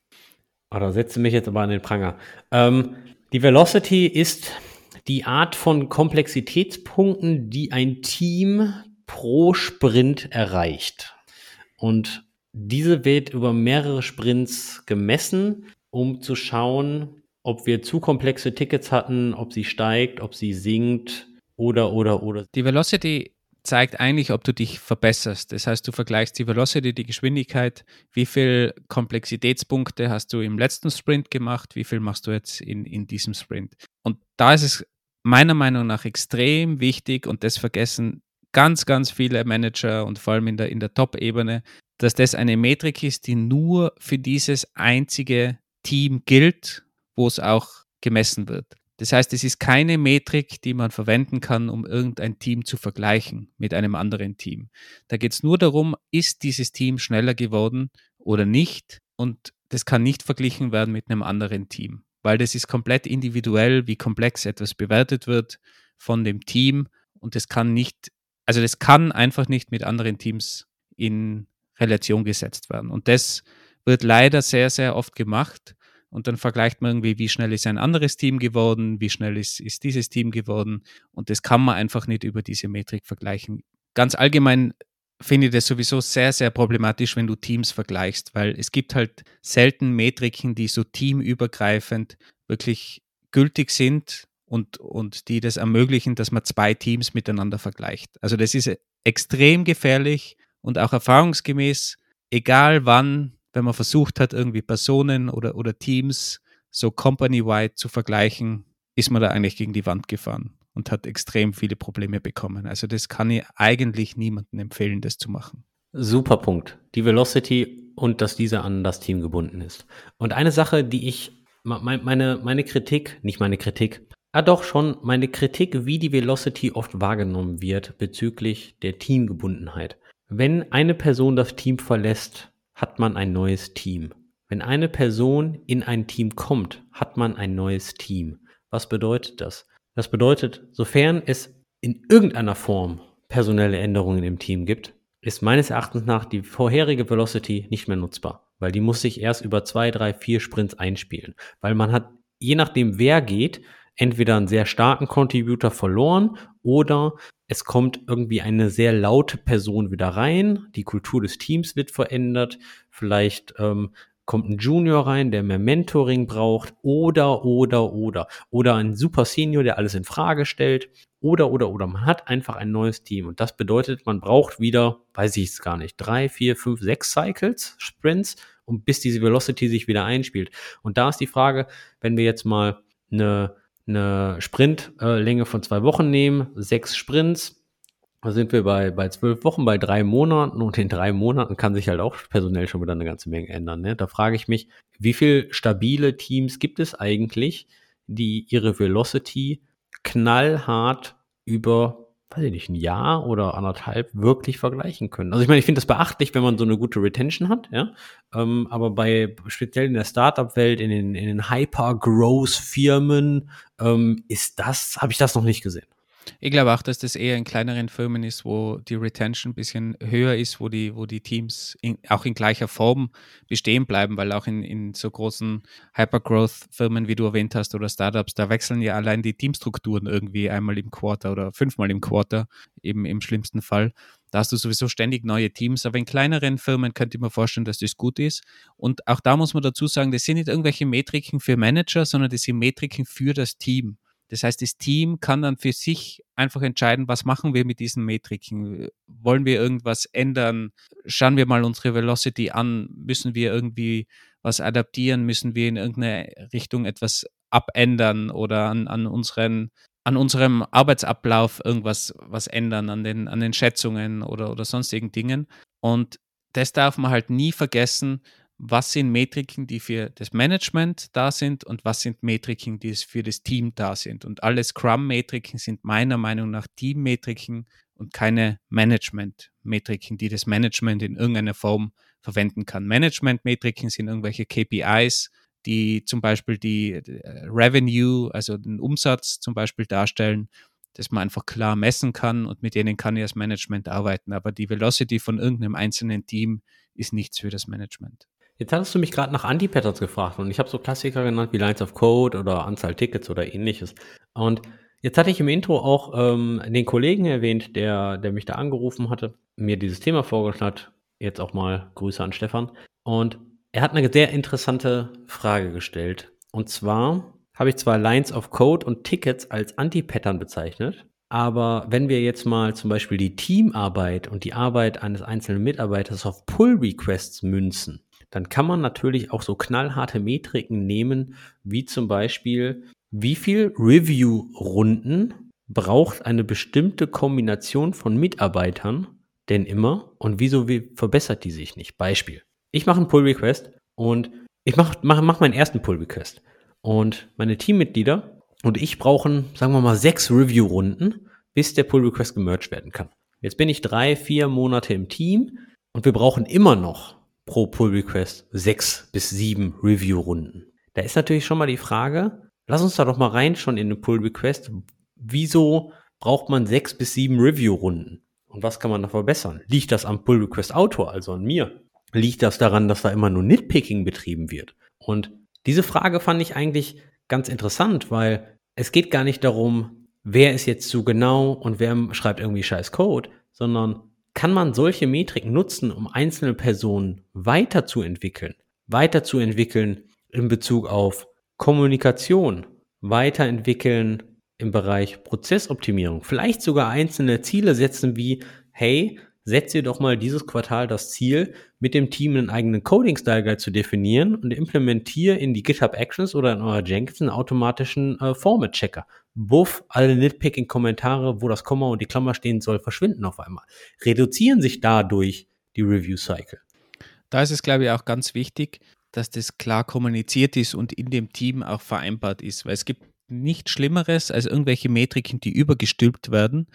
Ah, da setze mich jetzt aber an den Pranger. Ähm, die Velocity ist die Art von Komplexitätspunkten, die ein Team pro Sprint erreicht. Und diese wird über mehrere Sprints gemessen, um zu schauen, ob wir zu komplexe Tickets hatten, ob sie steigt, ob sie sinkt oder, oder, oder. Die Velocity zeigt eigentlich, ob du dich verbesserst. Das heißt, du vergleichst die Velocity, die Geschwindigkeit, wie viel Komplexitätspunkte hast du im letzten Sprint gemacht, wie viel machst du jetzt in, in diesem Sprint. Und da ist es meiner Meinung nach extrem wichtig und das vergessen ganz, ganz viele Manager und vor allem in der, in der Top-Ebene, dass das eine Metrik ist, die nur für dieses einzige Team gilt wo es auch gemessen wird. Das heißt, es ist keine Metrik, die man verwenden kann, um irgendein Team zu vergleichen mit einem anderen Team. Da geht es nur darum, ist dieses Team schneller geworden oder nicht. Und das kann nicht verglichen werden mit einem anderen Team, weil das ist komplett individuell, wie komplex etwas bewertet wird von dem Team. Und das kann nicht, also das kann einfach nicht mit anderen Teams in Relation gesetzt werden. Und das wird leider sehr, sehr oft gemacht und dann vergleicht man irgendwie, wie schnell ist ein anderes Team geworden, wie schnell ist, ist dieses Team geworden und das kann man einfach nicht über diese Metrik vergleichen. Ganz allgemein finde ich das sowieso sehr, sehr problematisch, wenn du Teams vergleichst, weil es gibt halt selten Metriken, die so teamübergreifend wirklich gültig sind und, und die das ermöglichen, dass man zwei Teams miteinander vergleicht. Also das ist extrem gefährlich und auch erfahrungsgemäß, egal wann wenn man versucht hat, irgendwie Personen oder, oder Teams so company-wide zu vergleichen, ist man da eigentlich gegen die Wand gefahren und hat extrem viele Probleme bekommen. Also das kann ich eigentlich niemandem empfehlen, das zu machen. Super Punkt. Die Velocity und dass diese an das Team gebunden ist. Und eine Sache, die ich, meine, meine Kritik, nicht meine Kritik, ah doch schon, meine Kritik, wie die Velocity oft wahrgenommen wird bezüglich der Teamgebundenheit. Wenn eine Person das Team verlässt, hat man ein neues Team. Wenn eine Person in ein Team kommt, hat man ein neues Team. Was bedeutet das? Das bedeutet, sofern es in irgendeiner Form personelle Änderungen im Team gibt, ist meines Erachtens nach die vorherige Velocity nicht mehr nutzbar, weil die muss sich erst über zwei, drei, vier Sprints einspielen, weil man hat, je nachdem wer geht, entweder einen sehr starken Contributor verloren oder es kommt irgendwie eine sehr laute Person wieder rein, die Kultur des Teams wird verändert, vielleicht ähm, kommt ein Junior rein, der mehr Mentoring braucht, oder, oder, oder, oder ein Super Senior, der alles in Frage stellt, oder, oder, oder. Man hat einfach ein neues Team. Und das bedeutet, man braucht wieder, weiß ich es gar nicht, drei, vier, fünf, sechs Cycles, Sprints, um bis diese Velocity sich wieder einspielt. Und da ist die Frage, wenn wir jetzt mal eine eine Sprintlänge von zwei Wochen nehmen, sechs Sprints, Da sind wir bei, bei zwölf Wochen, bei drei Monaten und in drei Monaten kann sich halt auch personell schon wieder eine ganze Menge ändern. Ne? Da frage ich mich, wie viel stabile Teams gibt es eigentlich, die ihre Velocity knallhart über weiß ich nicht, ein Jahr oder anderthalb wirklich vergleichen können. Also ich meine, ich finde das beachtlich, wenn man so eine gute Retention hat, ja. Ähm, aber bei speziell in der Startup-Welt, in den, in den Hyper-Growth-Firmen, ähm, ist das, habe ich das noch nicht gesehen. Ich glaube auch, dass das eher in kleineren Firmen ist, wo die Retention ein bisschen höher ist, wo die, wo die Teams in, auch in gleicher Form bestehen bleiben, weil auch in, in so großen Hypergrowth-Firmen, wie du erwähnt hast, oder Startups, da wechseln ja allein die Teamstrukturen irgendwie einmal im Quarter oder fünfmal im Quarter, eben im schlimmsten Fall. Da hast du sowieso ständig neue Teams, aber in kleineren Firmen könnte ich mir vorstellen, dass das gut ist. Und auch da muss man dazu sagen, das sind nicht irgendwelche Metriken für Manager, sondern das sind Metriken für das Team. Das heißt, das Team kann dann für sich einfach entscheiden, was machen wir mit diesen Metriken? Wollen wir irgendwas ändern? Schauen wir mal unsere Velocity an. Müssen wir irgendwie was adaptieren? Müssen wir in irgendeine Richtung etwas abändern oder an, an unseren an unserem Arbeitsablauf irgendwas was ändern, an den, an den Schätzungen oder, oder sonstigen Dingen. Und das darf man halt nie vergessen, was sind Metriken, die für das Management da sind und was sind Metriken, die für das Team da sind. Und alle Scrum-Metriken sind meiner Meinung nach Team-Metriken und keine Management-Metriken, die das Management in irgendeiner Form verwenden kann. Management-Metriken sind irgendwelche KPIs, die zum Beispiel die äh, Revenue, also den Umsatz zum Beispiel darstellen, dass man einfach klar messen kann und mit denen kann ich als Management arbeiten. Aber die Velocity von irgendeinem einzelnen Team ist nichts für das Management. Jetzt hattest du mich gerade nach Anti-Patterns gefragt und ich habe so Klassiker genannt wie Lines of Code oder Anzahl Tickets oder ähnliches. Und jetzt hatte ich im Intro auch ähm, den Kollegen erwähnt, der, der mich da angerufen hatte, mir dieses Thema vorgeschlagen hat. Jetzt auch mal Grüße an Stefan. Und er hat eine sehr interessante Frage gestellt. Und zwar habe ich zwar Lines of Code und Tickets als Anti-Pattern bezeichnet, aber wenn wir jetzt mal zum Beispiel die Teamarbeit und die Arbeit eines einzelnen Mitarbeiters auf Pull-Requests münzen, dann kann man natürlich auch so knallharte Metriken nehmen, wie zum Beispiel, wie viel Review-Runden braucht eine bestimmte Kombination von Mitarbeitern denn immer und wieso verbessert die sich nicht? Beispiel. Ich mache einen Pull-Request und ich mache mach, mach meinen ersten Pull-Request und meine Teammitglieder und ich brauchen, sagen wir mal, sechs Review-Runden, bis der Pull-Request gemerged werden kann. Jetzt bin ich drei, vier Monate im Team und wir brauchen immer noch pro Pull Request sechs bis sieben Review-Runden. Da ist natürlich schon mal die Frage, lass uns da doch mal rein schon in den Pull Request. Wieso braucht man sechs bis sieben Review-Runden? Und was kann man da verbessern? Liegt das am Pull Request Autor, also an mir? Liegt das daran, dass da immer nur Nitpicking betrieben wird? Und diese Frage fand ich eigentlich ganz interessant, weil es geht gar nicht darum, wer ist jetzt zu genau und wer schreibt irgendwie scheiß Code, sondern kann man solche Metriken nutzen, um einzelne Personen weiterzuentwickeln, weiterzuentwickeln in Bezug auf Kommunikation, weiterentwickeln im Bereich Prozessoptimierung, vielleicht sogar einzelne Ziele setzen wie, hey, setz dir doch mal dieses Quartal das Ziel, mit dem Team einen eigenen Coding-Style Guide zu definieren und implementiere in die GitHub Actions oder in euer Jenkins einen automatischen äh, Format-Checker. Buff, alle Nitpicking-Kommentare, wo das Komma und die Klammer stehen soll, verschwinden auf einmal. Reduzieren sich dadurch die Review-Cycle. Da ist es, glaube ich, auch ganz wichtig, dass das klar kommuniziert ist und in dem Team auch vereinbart ist, weil es gibt nichts Schlimmeres als irgendwelche Metriken, die übergestülpt werden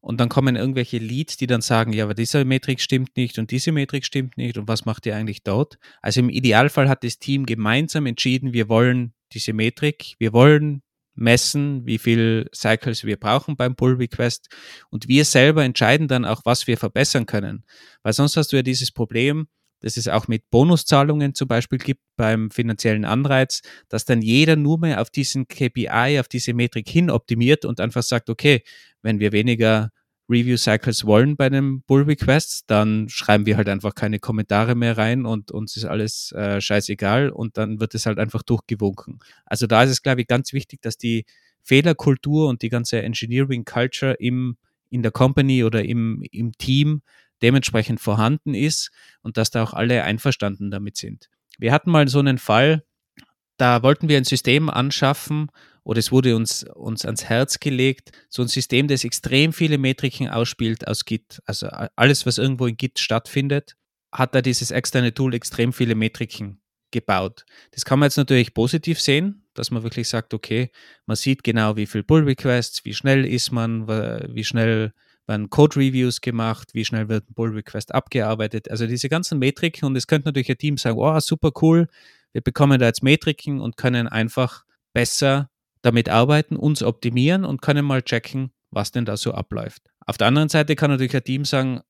und dann kommen irgendwelche Leads, die dann sagen, ja, aber diese Metrik stimmt nicht und diese Metrik stimmt nicht und was macht ihr eigentlich dort? Also im Idealfall hat das Team gemeinsam entschieden, wir wollen diese Metrik, wir wollen messen, wie viel Cycles wir brauchen beim Pull Request und wir selber entscheiden dann auch, was wir verbessern können. Weil sonst hast du ja dieses Problem, dass es auch mit Bonuszahlungen zum Beispiel gibt beim finanziellen Anreiz, dass dann jeder nur mehr auf diesen KPI, auf diese Metrik hin optimiert und einfach sagt, okay, wenn wir weniger Review Cycles wollen bei einem Bull Request, dann schreiben wir halt einfach keine Kommentare mehr rein und uns ist alles äh, scheißegal und dann wird es halt einfach durchgewunken. Also da ist es, glaube ich, ganz wichtig, dass die Fehlerkultur und die ganze Engineering Culture im, in der Company oder im, im Team dementsprechend vorhanden ist und dass da auch alle einverstanden damit sind. Wir hatten mal so einen Fall, da wollten wir ein System anschaffen, oder es wurde uns, uns ans Herz gelegt, so ein System, das extrem viele Metriken ausspielt aus Git. Also alles, was irgendwo in Git stattfindet, hat da dieses externe Tool extrem viele Metriken gebaut. Das kann man jetzt natürlich positiv sehen, dass man wirklich sagt, okay, man sieht genau, wie viel Pull Requests, wie schnell ist man, wie schnell werden Code Reviews gemacht, wie schnell wird ein Pull Request abgearbeitet. Also diese ganzen Metriken und es könnte natürlich ein Team sagen, oh, super cool, wir bekommen da jetzt Metriken und können einfach besser damit arbeiten, uns optimieren und können mal checken, was denn da so abläuft. Auf der anderen Seite kann natürlich ein Team sagen,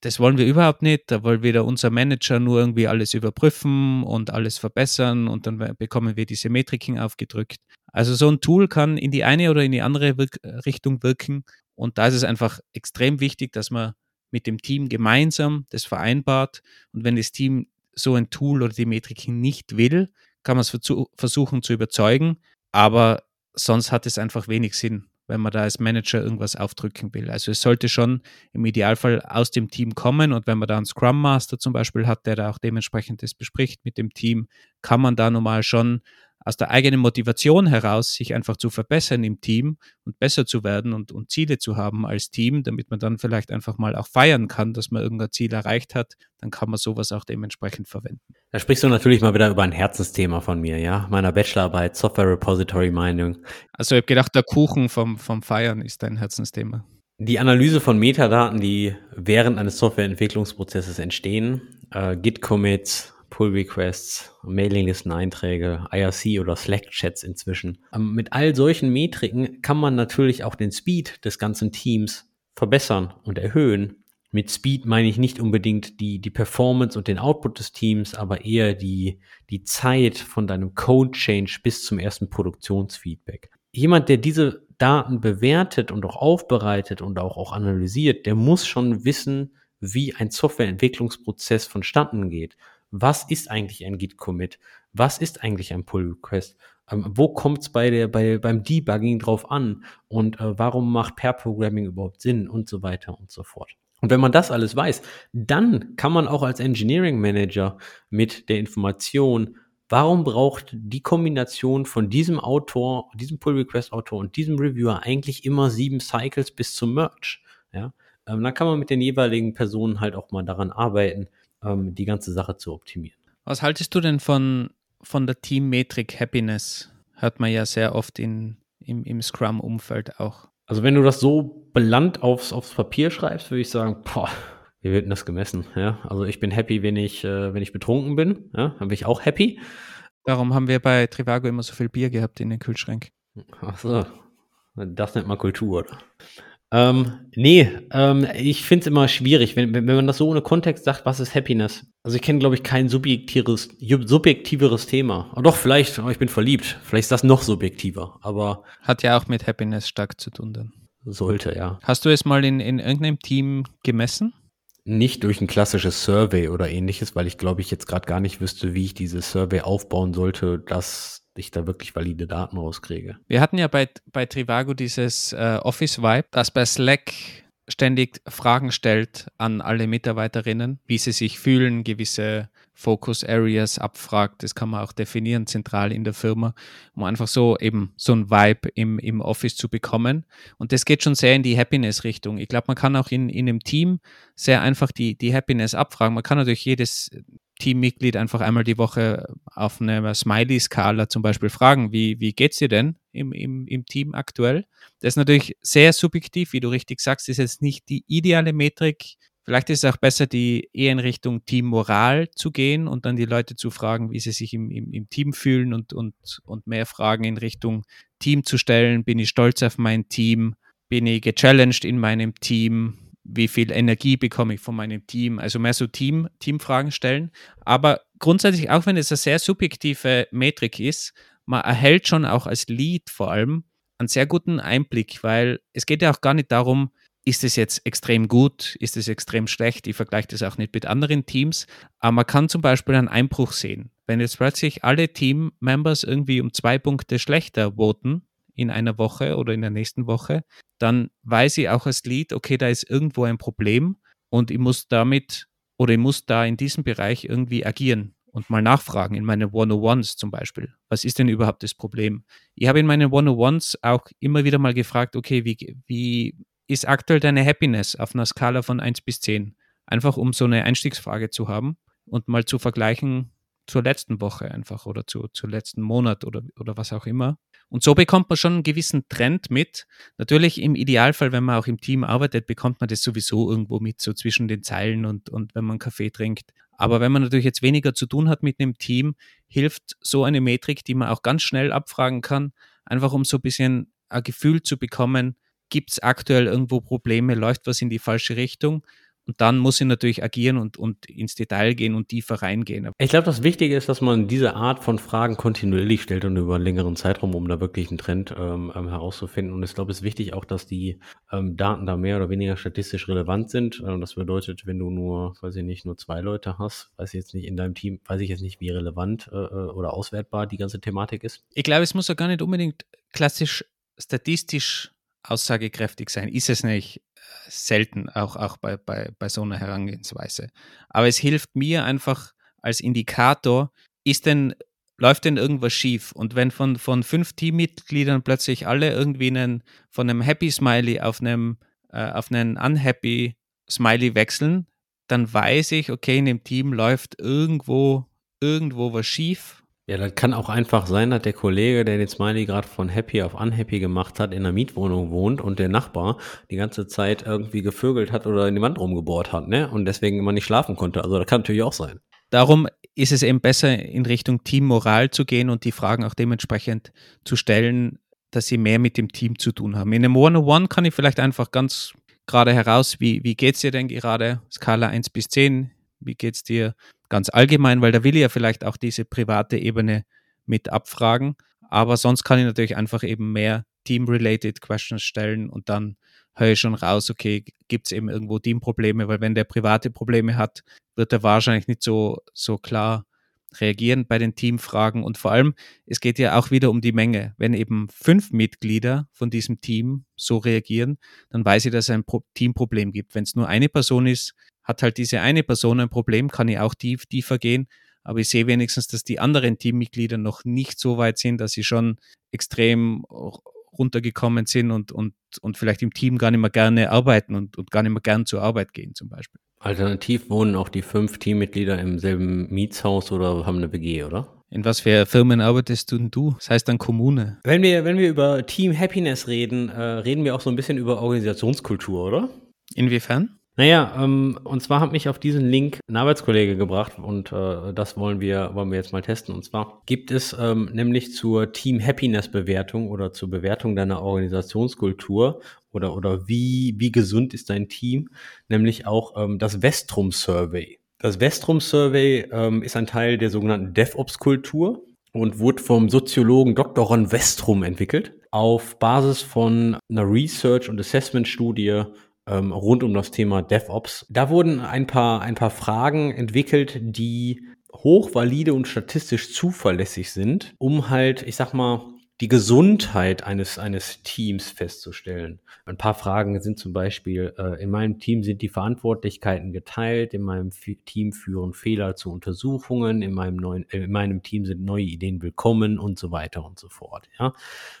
das wollen wir überhaupt nicht. Da will wieder unser Manager nur irgendwie alles überprüfen und alles verbessern und dann bekommen wir diese Metriken aufgedrückt. Also so ein Tool kann in die eine oder in die andere Wirk Richtung wirken und da ist es einfach extrem wichtig, dass man mit dem Team gemeinsam das vereinbart. Und wenn das Team so ein Tool oder die Metriken nicht will, kann man es versuchen zu überzeugen, aber sonst hat es einfach wenig Sinn wenn man da als Manager irgendwas aufdrücken will. Also es sollte schon im Idealfall aus dem Team kommen. Und wenn man da einen Scrum Master zum Beispiel hat, der da auch dementsprechend das bespricht mit dem Team, kann man da normal schon aus der eigenen Motivation heraus, sich einfach zu verbessern im Team und besser zu werden und, und Ziele zu haben als Team, damit man dann vielleicht einfach mal auch feiern kann, dass man irgendein Ziel erreicht hat, dann kann man sowas auch dementsprechend verwenden. Da sprichst du natürlich mal wieder über ein Herzensthema von mir, ja, meiner Bachelorarbeit, Software Repository Mining. Also ich habe gedacht, der Kuchen vom, vom Feiern ist dein Herzensthema. Die Analyse von Metadaten, die während eines Softwareentwicklungsprozesses entstehen, äh, Git-Commits, Pull-Requests, Mailinglisten-Einträge, IRC oder Slack-Chats inzwischen. Ähm, mit all solchen Metriken kann man natürlich auch den Speed des ganzen Teams verbessern und erhöhen. Mit Speed meine ich nicht unbedingt die, die Performance und den Output des Teams, aber eher die, die Zeit von deinem Code-Change bis zum ersten Produktionsfeedback. Jemand, der diese Daten bewertet und auch aufbereitet und auch, auch analysiert, der muss schon wissen, wie ein Softwareentwicklungsprozess vonstatten geht was ist eigentlich ein Git-Commit? Was ist eigentlich ein Pull-Request? Ähm, wo kommt es bei der, bei, beim Debugging drauf an? Und äh, warum macht Pair-Programming überhaupt Sinn? Und so weiter und so fort. Und wenn man das alles weiß, dann kann man auch als Engineering Manager mit der Information, warum braucht die Kombination von diesem Autor, diesem Pull Request Autor und diesem Reviewer eigentlich immer sieben Cycles bis zum Merge? Ja, ähm, dann kann man mit den jeweiligen Personen halt auch mal daran arbeiten, ähm, die ganze Sache zu optimieren. Was haltest du denn von, von der Team-Metrik Happiness? Hört man ja sehr oft in, im, im Scrum-Umfeld auch. Also wenn du das so belandt aufs, aufs Papier schreibst, würde ich sagen, boah, wie wird denn das gemessen? Ja, also ich bin happy, wenn ich, äh, wenn ich betrunken bin. Ja, dann bin ich auch happy. Darum haben wir bei Trivago immer so viel Bier gehabt in den Kühlschrank. Ach so, das nennt man Kultur, oder? Ähm, nee, ähm, ich finde es immer schwierig, wenn, wenn man das so ohne Kontext sagt, was ist Happiness? Also ich kenne, glaube ich, kein subjektiveres, subjektiveres Thema. Aber doch, vielleicht, oh, ich bin verliebt. Vielleicht ist das noch subjektiver, aber. Hat ja auch mit Happiness stark zu tun dann. Sollte, ja. Hast du es mal in, in irgendeinem Team gemessen? Nicht durch ein klassisches Survey oder ähnliches, weil ich glaube ich jetzt gerade gar nicht wüsste, wie ich dieses Survey aufbauen sollte, dass ich da wirklich valide Daten rauskriege. Wir hatten ja bei, bei Trivago dieses äh, Office-Vibe, das bei Slack ständig Fragen stellt an alle Mitarbeiterinnen, wie sie sich fühlen, gewisse Focus Areas abfragt. Das kann man auch definieren zentral in der Firma, um einfach so eben so ein Vibe im, im Office zu bekommen. Und das geht schon sehr in die Happiness-Richtung. Ich glaube, man kann auch in, in einem Team sehr einfach die, die Happiness abfragen. Man kann natürlich jedes Teammitglied einfach einmal die Woche auf einer Smiley-Skala zum Beispiel fragen, wie, wie es dir denn im, im, im Team aktuell? Das ist natürlich sehr subjektiv, wie du richtig sagst, ist jetzt nicht die ideale Metrik. Vielleicht ist es auch besser, die eher in Richtung Teammoral zu gehen und dann die Leute zu fragen, wie sie sich im, im, im Team fühlen und, und, und mehr Fragen in Richtung Team zu stellen. Bin ich stolz auf mein Team? Bin ich gechallenged in meinem Team? Wie viel Energie bekomme ich von meinem Team, also mehr so Team, Teamfragen stellen. Aber grundsätzlich, auch wenn es eine sehr subjektive Metrik ist, man erhält schon auch als Lead vor allem einen sehr guten Einblick, weil es geht ja auch gar nicht darum, ist es jetzt extrem gut, ist es extrem schlecht, ich vergleiche das auch nicht mit anderen Teams, aber man kann zum Beispiel einen Einbruch sehen. Wenn jetzt plötzlich alle Team-Members irgendwie um zwei Punkte schlechter voten, in einer Woche oder in der nächsten Woche, dann weiß ich auch als Lead, okay, da ist irgendwo ein Problem und ich muss damit oder ich muss da in diesem Bereich irgendwie agieren und mal nachfragen in meinen One-on-Ones zum Beispiel. Was ist denn überhaupt das Problem? Ich habe in meinen One-on-Ones auch immer wieder mal gefragt, okay, wie, wie ist aktuell deine Happiness auf einer Skala von 1 bis 10? Einfach um so eine Einstiegsfrage zu haben und mal zu vergleichen zur letzten Woche einfach oder zu, zu letzten Monat oder, oder was auch immer. Und so bekommt man schon einen gewissen Trend mit. Natürlich im Idealfall, wenn man auch im Team arbeitet, bekommt man das sowieso irgendwo mit, so zwischen den Zeilen und, und wenn man Kaffee trinkt. Aber wenn man natürlich jetzt weniger zu tun hat mit einem Team, hilft so eine Metrik, die man auch ganz schnell abfragen kann, einfach um so ein bisschen ein Gefühl zu bekommen, gibt es aktuell irgendwo Probleme, läuft was in die falsche Richtung und dann muss ich natürlich agieren und, und ins Detail gehen und tiefer reingehen. Ich glaube, das Wichtige ist, dass man diese Art von Fragen kontinuierlich stellt und über einen längeren Zeitraum, um da wirklich einen Trend ähm, ähm herauszufinden. Und ich glaube, es ist wichtig auch, dass die ähm, Daten da mehr oder weniger statistisch relevant sind. Ähm, das bedeutet, wenn du nur, weiß ich nicht, nur zwei Leute hast, weiß ich jetzt nicht in deinem Team, weiß ich jetzt nicht, wie relevant äh, äh oder auswertbar die ganze Thematik ist. Ich glaube, es muss ja gar nicht unbedingt klassisch statistisch aussagekräftig sein. Ist es nicht selten, auch, auch bei, bei, bei so einer Herangehensweise. Aber es hilft mir einfach als Indikator, ist denn, läuft denn irgendwas schief? Und wenn von, von fünf Teammitgliedern plötzlich alle irgendwie einen, von einem Happy Smiley auf einem, äh, auf einen Unhappy Smiley wechseln, dann weiß ich, okay, in dem Team läuft irgendwo, irgendwo was schief ja, das kann auch einfach sein, dass der Kollege, der den Smiley gerade von Happy auf Unhappy gemacht hat, in einer Mietwohnung wohnt und der Nachbar die ganze Zeit irgendwie gevögelt hat oder in die Wand rumgebohrt hat, ne? Und deswegen immer nicht schlafen konnte. Also das kann natürlich auch sein. Darum ist es eben besser, in Richtung Teammoral zu gehen und die Fragen auch dementsprechend zu stellen, dass sie mehr mit dem Team zu tun haben. In einem One-on-One kann ich vielleicht einfach ganz gerade heraus, wie, wie es dir denn gerade? Skala 1 bis 10, wie geht es dir? ganz allgemein, weil da will ich ja vielleicht auch diese private Ebene mit abfragen. Aber sonst kann ich natürlich einfach eben mehr Team-related Questions stellen und dann höre ich schon raus, okay, gibt es eben irgendwo Teamprobleme, weil wenn der private Probleme hat, wird er wahrscheinlich nicht so, so klar reagieren bei den Teamfragen. Und vor allem, es geht ja auch wieder um die Menge. Wenn eben fünf Mitglieder von diesem Team so reagieren, dann weiß ich, dass es ein Teamproblem gibt. Wenn es nur eine Person ist, hat halt diese eine Person ein Problem, kann ich auch tief, tiefer gehen. Aber ich sehe wenigstens, dass die anderen Teammitglieder noch nicht so weit sind, dass sie schon extrem runtergekommen sind und, und, und vielleicht im Team gar nicht mehr gerne arbeiten und, und gar nicht mehr gern zur Arbeit gehen zum Beispiel. Alternativ wohnen auch die fünf Teammitglieder im selben Mietshaus oder haben eine WG, oder? In was für Firmen arbeitest du denn du? Das heißt dann Kommune. Wenn wir, wenn wir über Team Happiness reden, äh, reden wir auch so ein bisschen über Organisationskultur, oder? Inwiefern? Naja, ähm, und zwar hat mich auf diesen Link ein Arbeitskollege gebracht und äh, das wollen wir, wollen wir jetzt mal testen. Und zwar gibt es ähm, nämlich zur Team Happiness Bewertung oder zur Bewertung deiner Organisationskultur oder, oder wie, wie gesund ist dein Team, nämlich auch ähm, das Vestrum Survey. Das Vestrum Survey ähm, ist ein Teil der sogenannten DevOps-Kultur und wurde vom Soziologen Dr. Ron Westrum entwickelt auf Basis von einer Research- und Assessment-Studie ähm, rund um das Thema DevOps. Da wurden ein paar, ein paar Fragen entwickelt, die hochvalide und statistisch zuverlässig sind, um halt, ich sag mal, die Gesundheit eines, eines Teams festzustellen. Ein paar Fragen sind zum Beispiel, äh, in meinem Team sind die Verantwortlichkeiten geteilt, in meinem F Team führen Fehler zu Untersuchungen, in meinem, neuen, äh, in meinem Team sind neue Ideen willkommen und so weiter und so fort. Ja?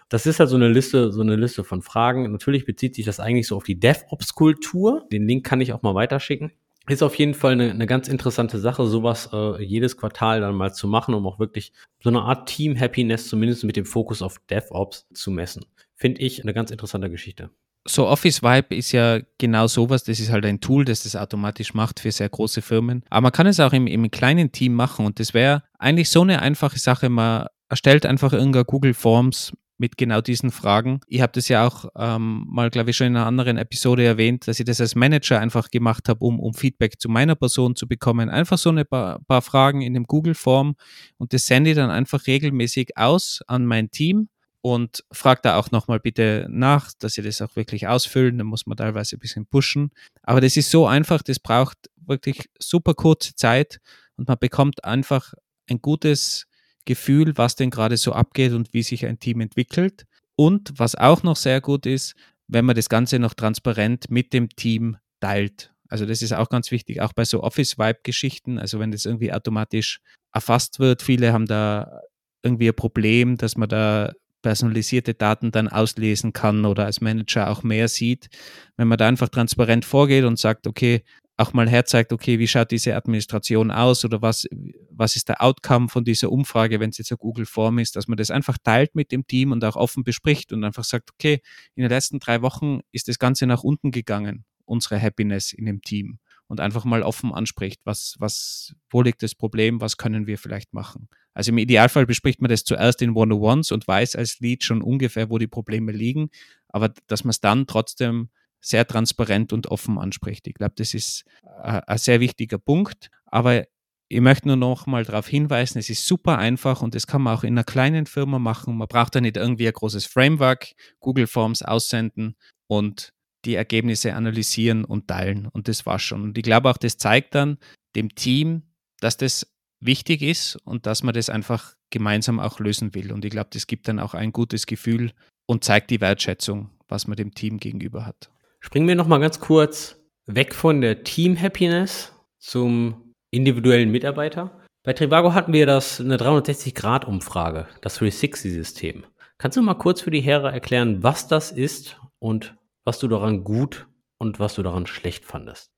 Das ist halt so eine Liste, so eine Liste von Fragen. Natürlich bezieht sich das eigentlich so auf die DevOps-Kultur. Den Link kann ich auch mal weiterschicken ist auf jeden Fall eine, eine ganz interessante Sache, sowas äh, jedes Quartal dann mal zu machen, um auch wirklich so eine Art Team-Happiness zumindest mit dem Fokus auf DevOps zu messen. Finde ich eine ganz interessante Geschichte. So Office Vibe ist ja genau sowas, das ist halt ein Tool, das das automatisch macht für sehr große Firmen. Aber man kann es auch im, im kleinen Team machen und das wäre eigentlich so eine einfache Sache, man erstellt einfach irgendein Google Forms mit genau diesen Fragen. Ich habe das ja auch ähm, mal, glaube ich, schon in einer anderen Episode erwähnt, dass ich das als Manager einfach gemacht habe, um, um Feedback zu meiner Person zu bekommen. Einfach so ein paar, paar Fragen in dem Google-Form und das sende ich dann einfach regelmäßig aus an mein Team und frage da auch nochmal bitte nach, dass sie das auch wirklich ausfüllen. Da muss man teilweise ein bisschen pushen. Aber das ist so einfach, das braucht wirklich super kurze Zeit und man bekommt einfach ein gutes Gefühl, was denn gerade so abgeht und wie sich ein Team entwickelt. Und was auch noch sehr gut ist, wenn man das Ganze noch transparent mit dem Team teilt. Also das ist auch ganz wichtig, auch bei so Office-Vibe-Geschichten. Also wenn das irgendwie automatisch erfasst wird. Viele haben da irgendwie ein Problem, dass man da personalisierte Daten dann auslesen kann oder als Manager auch mehr sieht. Wenn man da einfach transparent vorgeht und sagt, okay, auch mal herzeigt, okay, wie schaut diese Administration aus oder was, was ist der Outcome von dieser Umfrage, wenn es jetzt eine Google Form ist, dass man das einfach teilt mit dem Team und auch offen bespricht und einfach sagt, okay, in den letzten drei Wochen ist das Ganze nach unten gegangen, unsere Happiness in dem Team und einfach mal offen anspricht, was, was, wo liegt das Problem, was können wir vielleicht machen. Also im Idealfall bespricht man das zuerst in One-on-Ones und weiß als Lead schon ungefähr, wo die Probleme liegen, aber dass man es dann trotzdem sehr transparent und offen anspricht. Ich glaube, das ist äh, ein sehr wichtiger Punkt. Aber ich möchte nur noch mal darauf hinweisen, es ist super einfach und das kann man auch in einer kleinen Firma machen. Man braucht da nicht irgendwie ein großes Framework, Google Forms aussenden und die Ergebnisse analysieren und teilen. Und das war schon. Und ich glaube auch, das zeigt dann dem Team, dass das wichtig ist und dass man das einfach gemeinsam auch lösen will. Und ich glaube, das gibt dann auch ein gutes Gefühl und zeigt die Wertschätzung, was man dem Team gegenüber hat. Springen wir noch mal ganz kurz weg von der Team Happiness zum individuellen Mitarbeiter. Bei Trivago hatten wir das eine 360-Grad-Umfrage, das 360-System. Kannst du mal kurz für die Herren erklären, was das ist und was du daran gut und was du daran schlecht fandest?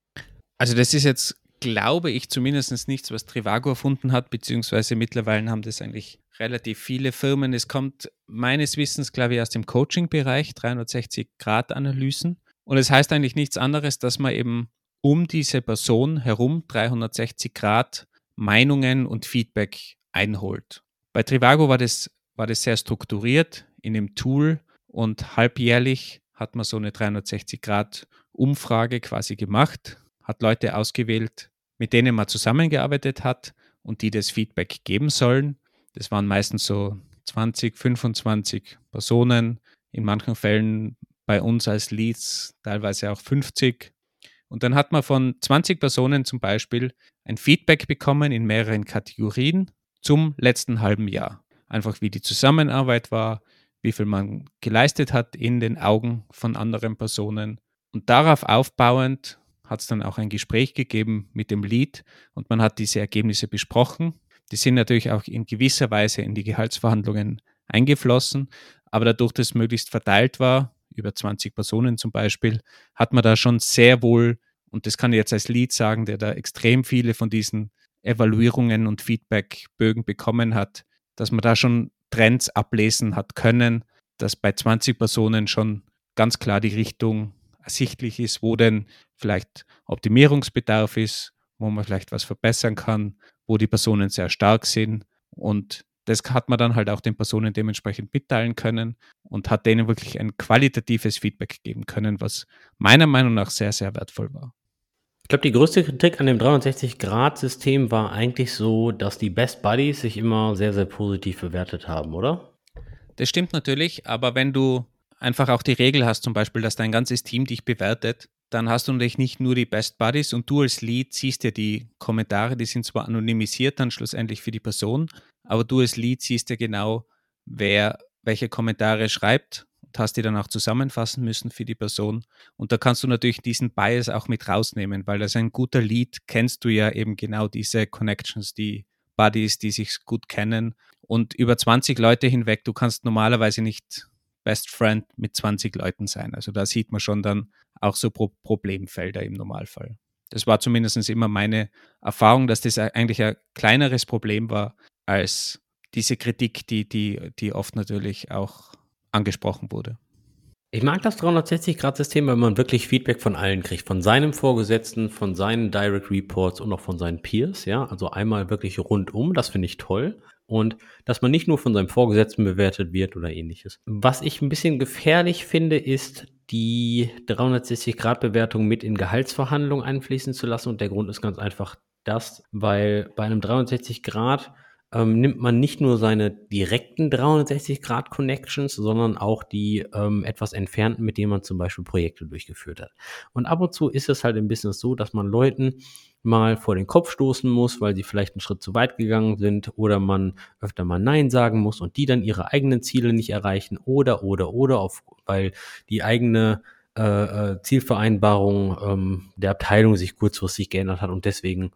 Also das ist jetzt, glaube ich, zumindest nichts, was Trivago erfunden hat, beziehungsweise mittlerweile haben das eigentlich relativ viele Firmen. Es kommt meines Wissens, glaube ich, aus dem Coaching-Bereich, 360-Grad-Analysen. Und es heißt eigentlich nichts anderes, dass man eben um diese Person herum 360 Grad Meinungen und Feedback einholt. Bei Trivago war das, war das sehr strukturiert in dem Tool und halbjährlich hat man so eine 360 Grad Umfrage quasi gemacht, hat Leute ausgewählt, mit denen man zusammengearbeitet hat und die das Feedback geben sollen. Das waren meistens so 20, 25 Personen, in manchen Fällen bei uns als Leads teilweise auch 50. Und dann hat man von 20 Personen zum Beispiel ein Feedback bekommen in mehreren Kategorien zum letzten halben Jahr. Einfach wie die Zusammenarbeit war, wie viel man geleistet hat in den Augen von anderen Personen. Und darauf aufbauend hat es dann auch ein Gespräch gegeben mit dem Lead und man hat diese Ergebnisse besprochen. Die sind natürlich auch in gewisser Weise in die Gehaltsverhandlungen eingeflossen, aber dadurch, dass es möglichst verteilt war, über 20 Personen zum Beispiel, hat man da schon sehr wohl, und das kann ich jetzt als Lead sagen, der da extrem viele von diesen Evaluierungen und Feedbackbögen bekommen hat, dass man da schon Trends ablesen hat können, dass bei 20 Personen schon ganz klar die Richtung ersichtlich ist, wo denn vielleicht Optimierungsbedarf ist, wo man vielleicht was verbessern kann, wo die Personen sehr stark sind und das hat man dann halt auch den Personen dementsprechend mitteilen können und hat denen wirklich ein qualitatives Feedback geben können, was meiner Meinung nach sehr, sehr wertvoll war. Ich glaube, die größte Kritik an dem 360-Grad-System war eigentlich so, dass die Best Buddies sich immer sehr, sehr positiv bewertet haben, oder? Das stimmt natürlich, aber wenn du einfach auch die Regel hast, zum Beispiel, dass dein ganzes Team dich bewertet, dann hast du natürlich nicht nur die Best Buddies und du als Lead siehst ja die Kommentare, die sind zwar anonymisiert dann schlussendlich für die Person, aber du als Lead siehst ja genau, wer welche Kommentare schreibt und hast die dann auch zusammenfassen müssen für die Person. Und da kannst du natürlich diesen Bias auch mit rausnehmen, weil als ein guter Lead kennst du ja eben genau diese Connections, die Buddies, die sich gut kennen. Und über 20 Leute hinweg, du kannst normalerweise nicht Best Friend mit 20 Leuten sein. Also da sieht man schon dann auch so Pro Problemfelder im Normalfall. Das war zumindest immer meine Erfahrung, dass das eigentlich ein kleineres Problem war als diese Kritik, die, die, die oft natürlich auch angesprochen wurde. Ich mag das 360-Grad-System, weil man wirklich Feedback von allen kriegt. Von seinem Vorgesetzten, von seinen Direct Reports und auch von seinen Peers. Ja, also einmal wirklich rundum. Das finde ich toll und dass man nicht nur von seinem Vorgesetzten bewertet wird oder ähnliches. Was ich ein bisschen gefährlich finde, ist die 360-Grad-Bewertung mit in Gehaltsverhandlungen einfließen zu lassen und der Grund ist ganz einfach das, weil bei einem 360 Grad ähm, nimmt man nicht nur seine direkten 360-Grad-Connections, sondern auch die ähm, etwas entfernten, mit denen man zum Beispiel Projekte durchgeführt hat. Und ab und zu ist es halt im Business so, dass man Leuten mal vor den Kopf stoßen muss, weil sie vielleicht einen Schritt zu weit gegangen sind oder man öfter mal Nein sagen muss und die dann ihre eigenen Ziele nicht erreichen oder, oder, oder, auf, weil die eigene äh, äh Zielvereinbarung ähm, der Abteilung sich kurzfristig geändert hat und deswegen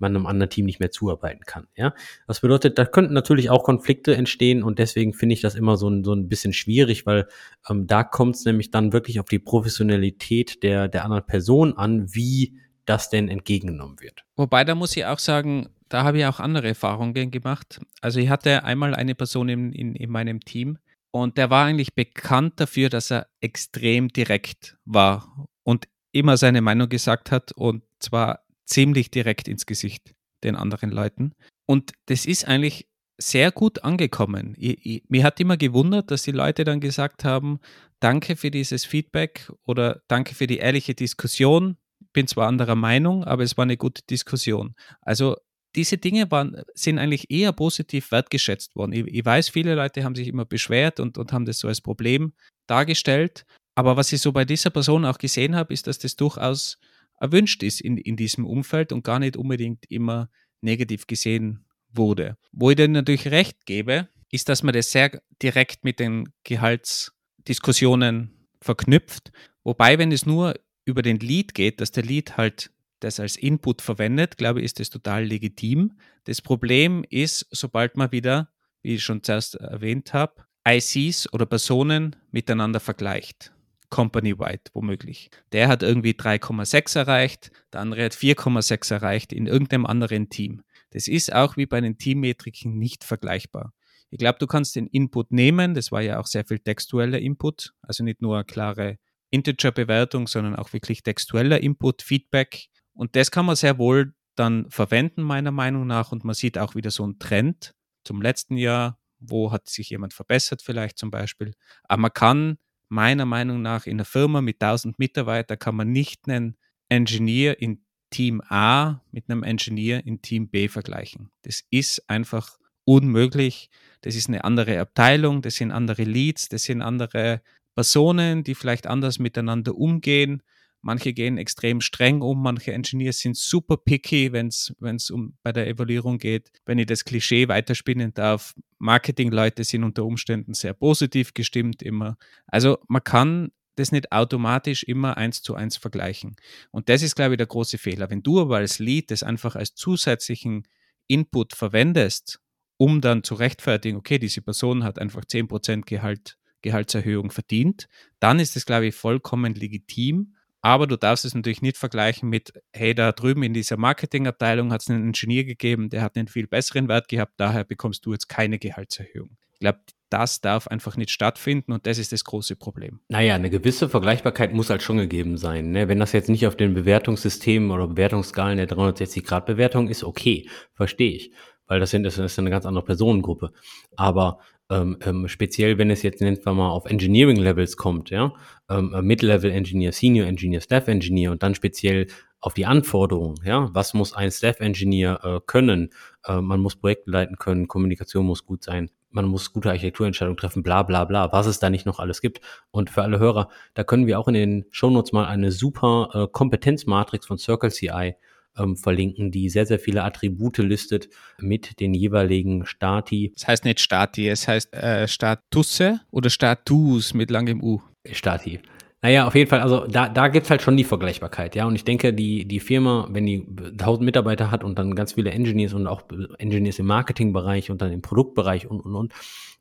man einem anderen Team nicht mehr zuarbeiten kann. Ja, das bedeutet, da könnten natürlich auch Konflikte entstehen und deswegen finde ich das immer so ein, so ein bisschen schwierig, weil ähm, da kommt es nämlich dann wirklich auf die Professionalität der, der anderen Person an, wie das denn entgegengenommen wird. Wobei, da muss ich auch sagen, da habe ich auch andere Erfahrungen gemacht. Also ich hatte einmal eine Person in, in, in meinem Team und der war eigentlich bekannt dafür, dass er extrem direkt war und immer seine Meinung gesagt hat und zwar ziemlich direkt ins Gesicht den anderen Leuten. Und das ist eigentlich sehr gut angekommen. Ich, ich, mir hat immer gewundert, dass die Leute dann gesagt haben, danke für dieses Feedback oder danke für die ehrliche Diskussion. Bin zwar anderer Meinung, aber es war eine gute Diskussion. Also diese Dinge waren, sind eigentlich eher positiv wertgeschätzt worden. Ich, ich, weiß, viele Leute haben sich immer beschwert und, und haben das so als Problem dargestellt. Aber was ich so bei dieser Person auch gesehen habe, ist, dass das durchaus erwünscht ist in, in diesem Umfeld und gar nicht unbedingt immer negativ gesehen wurde. Wo ich dann natürlich recht gebe, ist, dass man das sehr direkt mit den Gehaltsdiskussionen verknüpft. Wobei, wenn es nur über den Lead geht, dass der Lead halt das als Input verwendet, glaube ich, ist das total legitim. Das Problem ist, sobald man wieder, wie ich schon zuerst erwähnt habe, ICs oder Personen miteinander vergleicht. Company-wide womöglich. Der hat irgendwie 3,6 erreicht, der andere hat 4,6 erreicht in irgendeinem anderen Team. Das ist auch wie bei den Teammetriken nicht vergleichbar. Ich glaube, du kannst den Input nehmen, das war ja auch sehr viel textueller Input, also nicht nur eine klare Integer-Bewertung, sondern auch wirklich textueller Input, Feedback und das kann man sehr wohl dann verwenden, meiner Meinung nach. Und man sieht auch wieder so einen Trend zum letzten Jahr, wo hat sich jemand verbessert, vielleicht zum Beispiel. Aber man kann meiner Meinung nach in einer Firma mit 1000 Mitarbeitern kann man nicht einen Engineer in Team A mit einem Engineer in Team B vergleichen. Das ist einfach unmöglich. Das ist eine andere Abteilung, das sind andere Leads, das sind andere Personen, die vielleicht anders miteinander umgehen. Manche gehen extrem streng um, manche Engineers sind super picky, wenn es um bei der Evaluierung geht. Wenn ich das Klischee weiterspinnen darf, Marketingleute sind unter Umständen sehr positiv gestimmt immer. Also man kann das nicht automatisch immer eins zu eins vergleichen. Und das ist, glaube ich, der große Fehler. Wenn du aber als Lead das einfach als zusätzlichen Input verwendest, um dann zu rechtfertigen, okay, diese Person hat einfach 10% Gehalt, Gehaltserhöhung verdient, dann ist es, glaube ich, vollkommen legitim aber du darfst es natürlich nicht vergleichen mit, hey, da drüben in dieser Marketingabteilung hat es einen Ingenieur gegeben, der hat einen viel besseren Wert gehabt, daher bekommst du jetzt keine Gehaltserhöhung. Ich glaube, das darf einfach nicht stattfinden und das ist das große Problem. Naja, eine gewisse Vergleichbarkeit muss halt schon gegeben sein. Ne? Wenn das jetzt nicht auf den Bewertungssystemen oder Bewertungsskalen der 360-Grad-Bewertung ist, okay, verstehe ich, weil das, sind, das ist eine ganz andere Personengruppe. Aber ähm, ähm, speziell wenn es jetzt, nennen wir mal, auf Engineering-Levels kommt, ja, ähm, äh, Mid-Level-Engineer, Senior-Engineer, Staff-Engineer und dann speziell auf die Anforderungen, ja, was muss ein Staff-Engineer äh, können? Äh, man muss Projekte leiten können, Kommunikation muss gut sein, man muss gute Architekturentscheidungen treffen, bla bla bla, was es da nicht noch alles gibt. Und für alle Hörer, da können wir auch in den Shownotes mal eine super äh, Kompetenzmatrix von Circle CI ähm, verlinken, die sehr, sehr viele Attribute listet mit den jeweiligen Stati. Es heißt nicht Stati, es heißt äh, Statusse oder Status mit langem U. Stati. Naja, auf jeden Fall, also da, da gibt's halt schon die Vergleichbarkeit, ja. Und ich denke, die, die Firma, wenn die 1000 Mitarbeiter hat und dann ganz viele Engineers und auch Engineers im Marketingbereich und dann im Produktbereich und, und, und,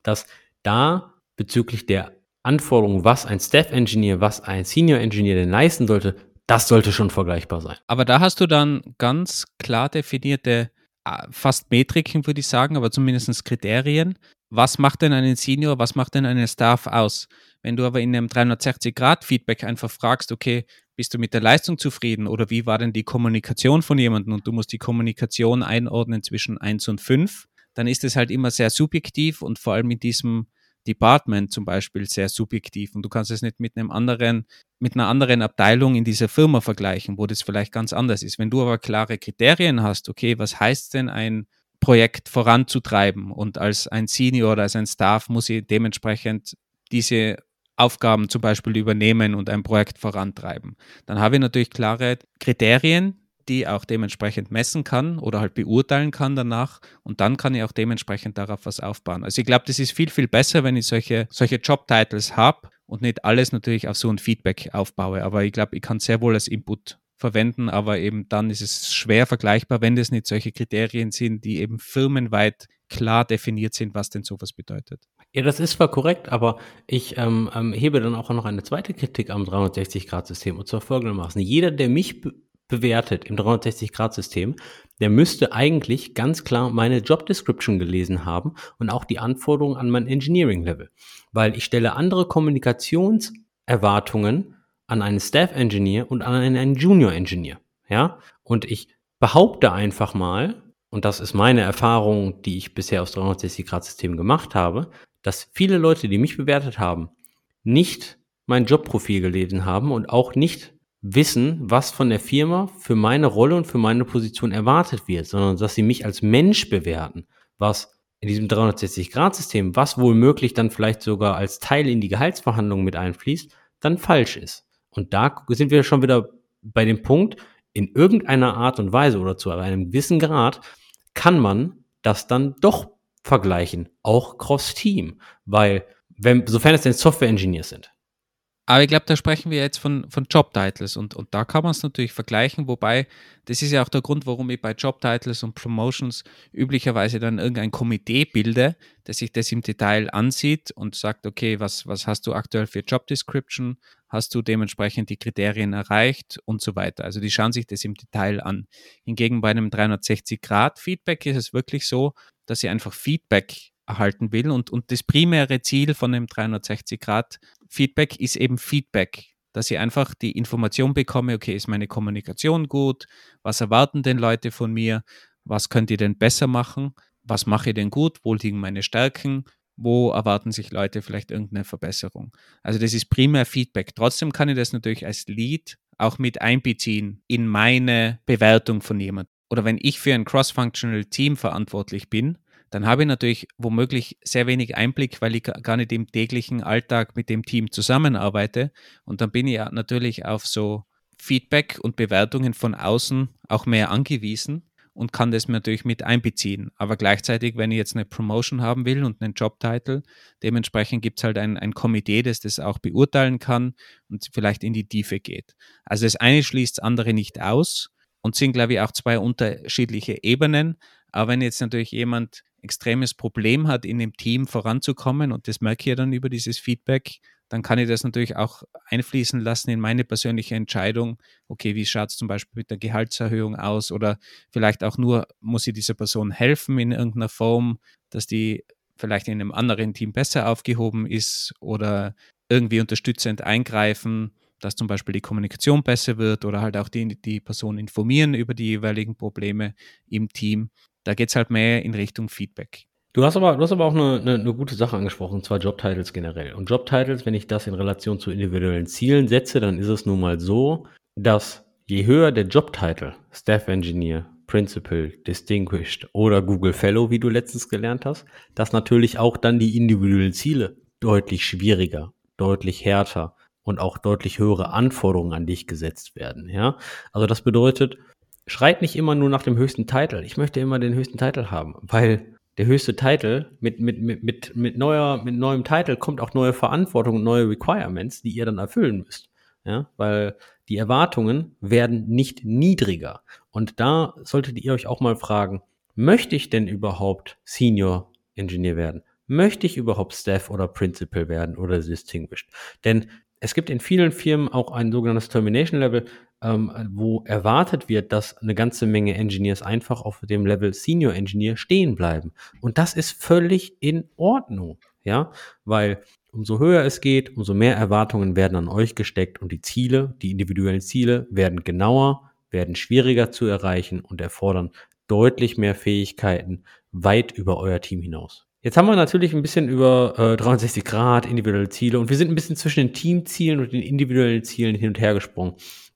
dass da bezüglich der Anforderungen, was ein Staff-Engineer, was ein Senior-Engineer denn leisten sollte, das sollte schon vergleichbar sein. Aber da hast du dann ganz klar definierte, äh, fast Metriken, würde ich sagen, aber zumindest Kriterien. Was macht denn einen Senior, was macht denn einen Staff aus? Wenn du aber in einem 360-Grad-Feedback einfach fragst, okay, bist du mit der Leistung zufrieden oder wie war denn die Kommunikation von jemandem und du musst die Kommunikation einordnen zwischen 1 und 5, dann ist es halt immer sehr subjektiv und vor allem in diesem Department zum Beispiel sehr subjektiv und du kannst es nicht mit einem anderen, mit einer anderen Abteilung in dieser Firma vergleichen, wo das vielleicht ganz anders ist. Wenn du aber klare Kriterien hast, okay, was heißt denn ein Projekt voranzutreiben und als ein Senior oder als ein Staff muss ich dementsprechend diese Aufgaben zum Beispiel übernehmen und ein Projekt vorantreiben. Dann habe ich natürlich klare Kriterien, die auch dementsprechend messen kann oder halt beurteilen kann danach und dann kann ich auch dementsprechend darauf was aufbauen. Also ich glaube, das ist viel, viel besser, wenn ich solche, solche Job-Titles habe und nicht alles natürlich auf so ein Feedback aufbaue. Aber ich glaube, ich kann sehr wohl als Input verwenden, aber eben dann ist es schwer vergleichbar, wenn das nicht solche Kriterien sind, die eben firmenweit klar definiert sind, was denn sowas bedeutet. Ja, das ist zwar korrekt, aber ich ähm, ähm, hebe dann auch noch eine zweite Kritik am 360-Grad-System und zwar folgendermaßen. Jeder, der mich bewertet im 360-Grad-System, der müsste eigentlich ganz klar meine Job Description gelesen haben und auch die Anforderungen an mein Engineering-Level. Weil ich stelle andere Kommunikationserwartungen an einen Staff Engineer und an einen Junior Engineer. Ja? Und ich behaupte einfach mal, und das ist meine Erfahrung, die ich bisher aus 360-Grad-Systemen gemacht habe, dass viele Leute, die mich bewertet haben, nicht mein Jobprofil gelesen haben und auch nicht wissen, was von der Firma für meine Rolle und für meine Position erwartet wird, sondern dass sie mich als Mensch bewerten, was in diesem 360-Grad-System, was wohl dann vielleicht sogar als Teil in die Gehaltsverhandlungen mit einfließt, dann falsch ist. Und da sind wir schon wieder bei dem Punkt, in irgendeiner Art und Weise oder zu einem gewissen Grad kann man das dann doch vergleichen, auch cross-Team, weil, wenn, sofern es denn Software-Engineers sind. Aber ich glaube, da sprechen wir jetzt von, von Job-Titles und, und da kann man es natürlich vergleichen, wobei das ist ja auch der Grund, warum ich bei Job-Titles und Promotions üblicherweise dann irgendein Komitee bilde, das sich das im Detail ansieht und sagt, okay, was, was hast du aktuell für Job-Description, hast du dementsprechend die Kriterien erreicht und so weiter. Also die schauen sich das im Detail an. Hingegen bei einem 360-Grad-Feedback ist es wirklich so, dass ich einfach Feedback erhalten will. Und, und das primäre Ziel von dem 360-Grad-Feedback ist eben Feedback, dass ich einfach die Information bekomme, okay, ist meine Kommunikation gut? Was erwarten denn Leute von mir? Was könnt ihr denn besser machen? Was mache ich denn gut? Wo liegen meine Stärken? Wo erwarten sich Leute vielleicht irgendeine Verbesserung? Also das ist primär Feedback. Trotzdem kann ich das natürlich als Lead auch mit einbeziehen in meine Bewertung von jemandem. Oder wenn ich für ein cross-functional Team verantwortlich bin, dann habe ich natürlich womöglich sehr wenig Einblick, weil ich gar nicht im täglichen Alltag mit dem Team zusammenarbeite. Und dann bin ich natürlich auf so Feedback und Bewertungen von außen auch mehr angewiesen und kann das natürlich mit einbeziehen. Aber gleichzeitig, wenn ich jetzt eine Promotion haben will und einen Jobtitel, dementsprechend gibt es halt ein, ein Komitee, das das auch beurteilen kann und vielleicht in die Tiefe geht. Also das eine schließt das andere nicht aus und sind, glaube ich, auch zwei unterschiedliche Ebenen. Aber wenn jetzt natürlich jemand extremes Problem hat, in dem Team voranzukommen, und das merke ich ja dann über dieses Feedback, dann kann ich das natürlich auch einfließen lassen in meine persönliche Entscheidung. Okay, wie schaut es zum Beispiel mit der Gehaltserhöhung aus? Oder vielleicht auch nur, muss ich dieser Person helfen in irgendeiner Form, dass die vielleicht in einem anderen Team besser aufgehoben ist oder irgendwie unterstützend eingreifen, dass zum Beispiel die Kommunikation besser wird oder halt auch die, die Person informieren über die jeweiligen Probleme im Team. Da geht es halt mehr in Richtung Feedback. Du hast aber, du hast aber auch eine, eine, eine gute Sache angesprochen, und zwar Jobtitles generell. Und Jobtitles, wenn ich das in Relation zu individuellen Zielen setze, dann ist es nun mal so, dass je höher der Jobtitel, Staff Engineer, Principal, Distinguished oder Google Fellow, wie du letztens gelernt hast, dass natürlich auch dann die individuellen Ziele deutlich schwieriger, deutlich härter und auch deutlich höhere Anforderungen an dich gesetzt werden. Ja, also das bedeutet, schreit nicht immer nur nach dem höchsten Titel. Ich möchte immer den höchsten Titel haben, weil der höchste Titel mit, mit, mit, mit, mit, neuer, mit neuem Titel kommt auch neue Verantwortung und neue Requirements, die ihr dann erfüllen müsst. Ja, weil die Erwartungen werden nicht niedriger. Und da solltet ihr euch auch mal fragen, möchte ich denn überhaupt Senior Engineer werden? Möchte ich überhaupt Staff oder Principal werden oder Distinguished? Denn es gibt in vielen Firmen auch ein sogenanntes Termination Level, ähm, wo erwartet wird, dass eine ganze Menge Engineers einfach auf dem Level Senior Engineer stehen bleiben. Und das ist völlig in Ordnung, ja, weil umso höher es geht, umso mehr Erwartungen werden an euch gesteckt und die Ziele, die individuellen Ziele werden genauer, werden schwieriger zu erreichen und erfordern deutlich mehr Fähigkeiten weit über euer Team hinaus. Jetzt haben wir natürlich ein bisschen über äh, 360 Grad, individuelle Ziele und wir sind ein bisschen zwischen den Teamzielen und den individuellen Zielen hin und her gesprungen.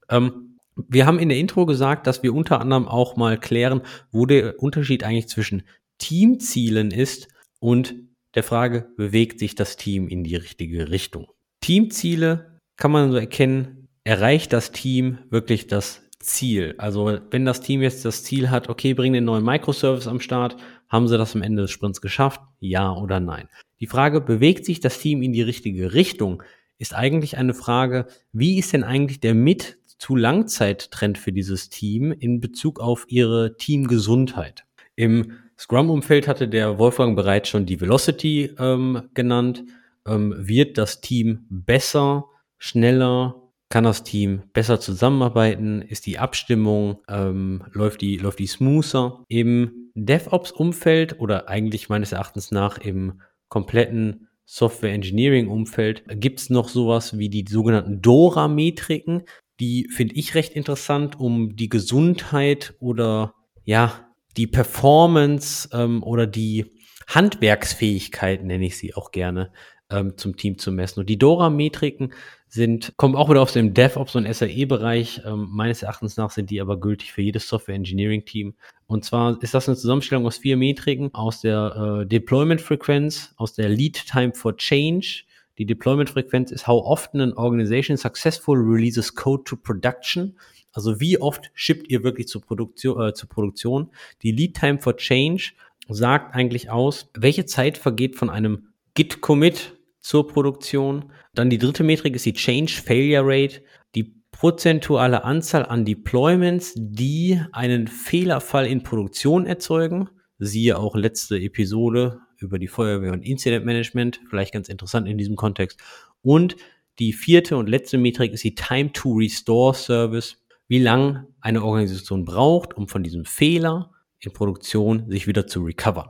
Ähm, wir haben in der Intro gesagt, dass wir unter anderem auch mal klären, wo der Unterschied eigentlich zwischen Teamzielen ist und der Frage, bewegt sich das Team in die richtige Richtung. Teamziele kann man so erkennen, erreicht das Team wirklich das Ziel. Also wenn das Team jetzt das Ziel hat, okay, bring den neuen Microservice am Start, haben sie das am Ende des Sprints geschafft? Ja oder nein? Die Frage, bewegt sich das Team in die richtige Richtung, ist eigentlich eine Frage, wie ist denn eigentlich der Mit zu Langzeittrend für dieses Team in Bezug auf ihre Teamgesundheit. Im Scrum-Umfeld hatte der Wolfgang bereits schon die Velocity ähm, genannt. Ähm, wird das Team besser, schneller, kann das Team besser zusammenarbeiten? Ist die Abstimmung, ähm, läuft, die, läuft die smoother? Im DevOps-Umfeld oder eigentlich meines Erachtens nach im kompletten Software Engineering Umfeld gibt es noch sowas wie die sogenannten Dora-Metriken. Die finde ich recht interessant, um die Gesundheit oder ja, die Performance ähm, oder die Handwerksfähigkeit, nenne ich sie auch gerne, ähm, zum Team zu messen. Und die Dora-Metriken sind, kommen auch wieder aus dem DevOps und SAE-Bereich. Ähm, meines Erachtens nach sind die aber gültig für jedes Software Engineering Team. Und zwar ist das eine Zusammenstellung aus vier Metriken, aus der äh, Deployment-Frequenz, aus der Lead Time for Change. Die Deployment-Frequenz ist how often an organization successful releases code to production. Also wie oft shippt ihr wirklich zur Produktion, äh, zur Produktion? Die Lead Time for Change sagt eigentlich aus, welche Zeit vergeht von einem Git-Commit zur Produktion. Dann die dritte Metrik ist die Change Failure Rate, die prozentuale Anzahl an Deployments, die einen Fehlerfall in Produktion erzeugen. Siehe auch letzte Episode über die Feuerwehr und Incident Management, vielleicht ganz interessant in diesem Kontext. Und die vierte und letzte Metrik ist die Time to Restore Service, wie lang eine Organisation braucht, um von diesem Fehler in Produktion sich wieder zu recovern.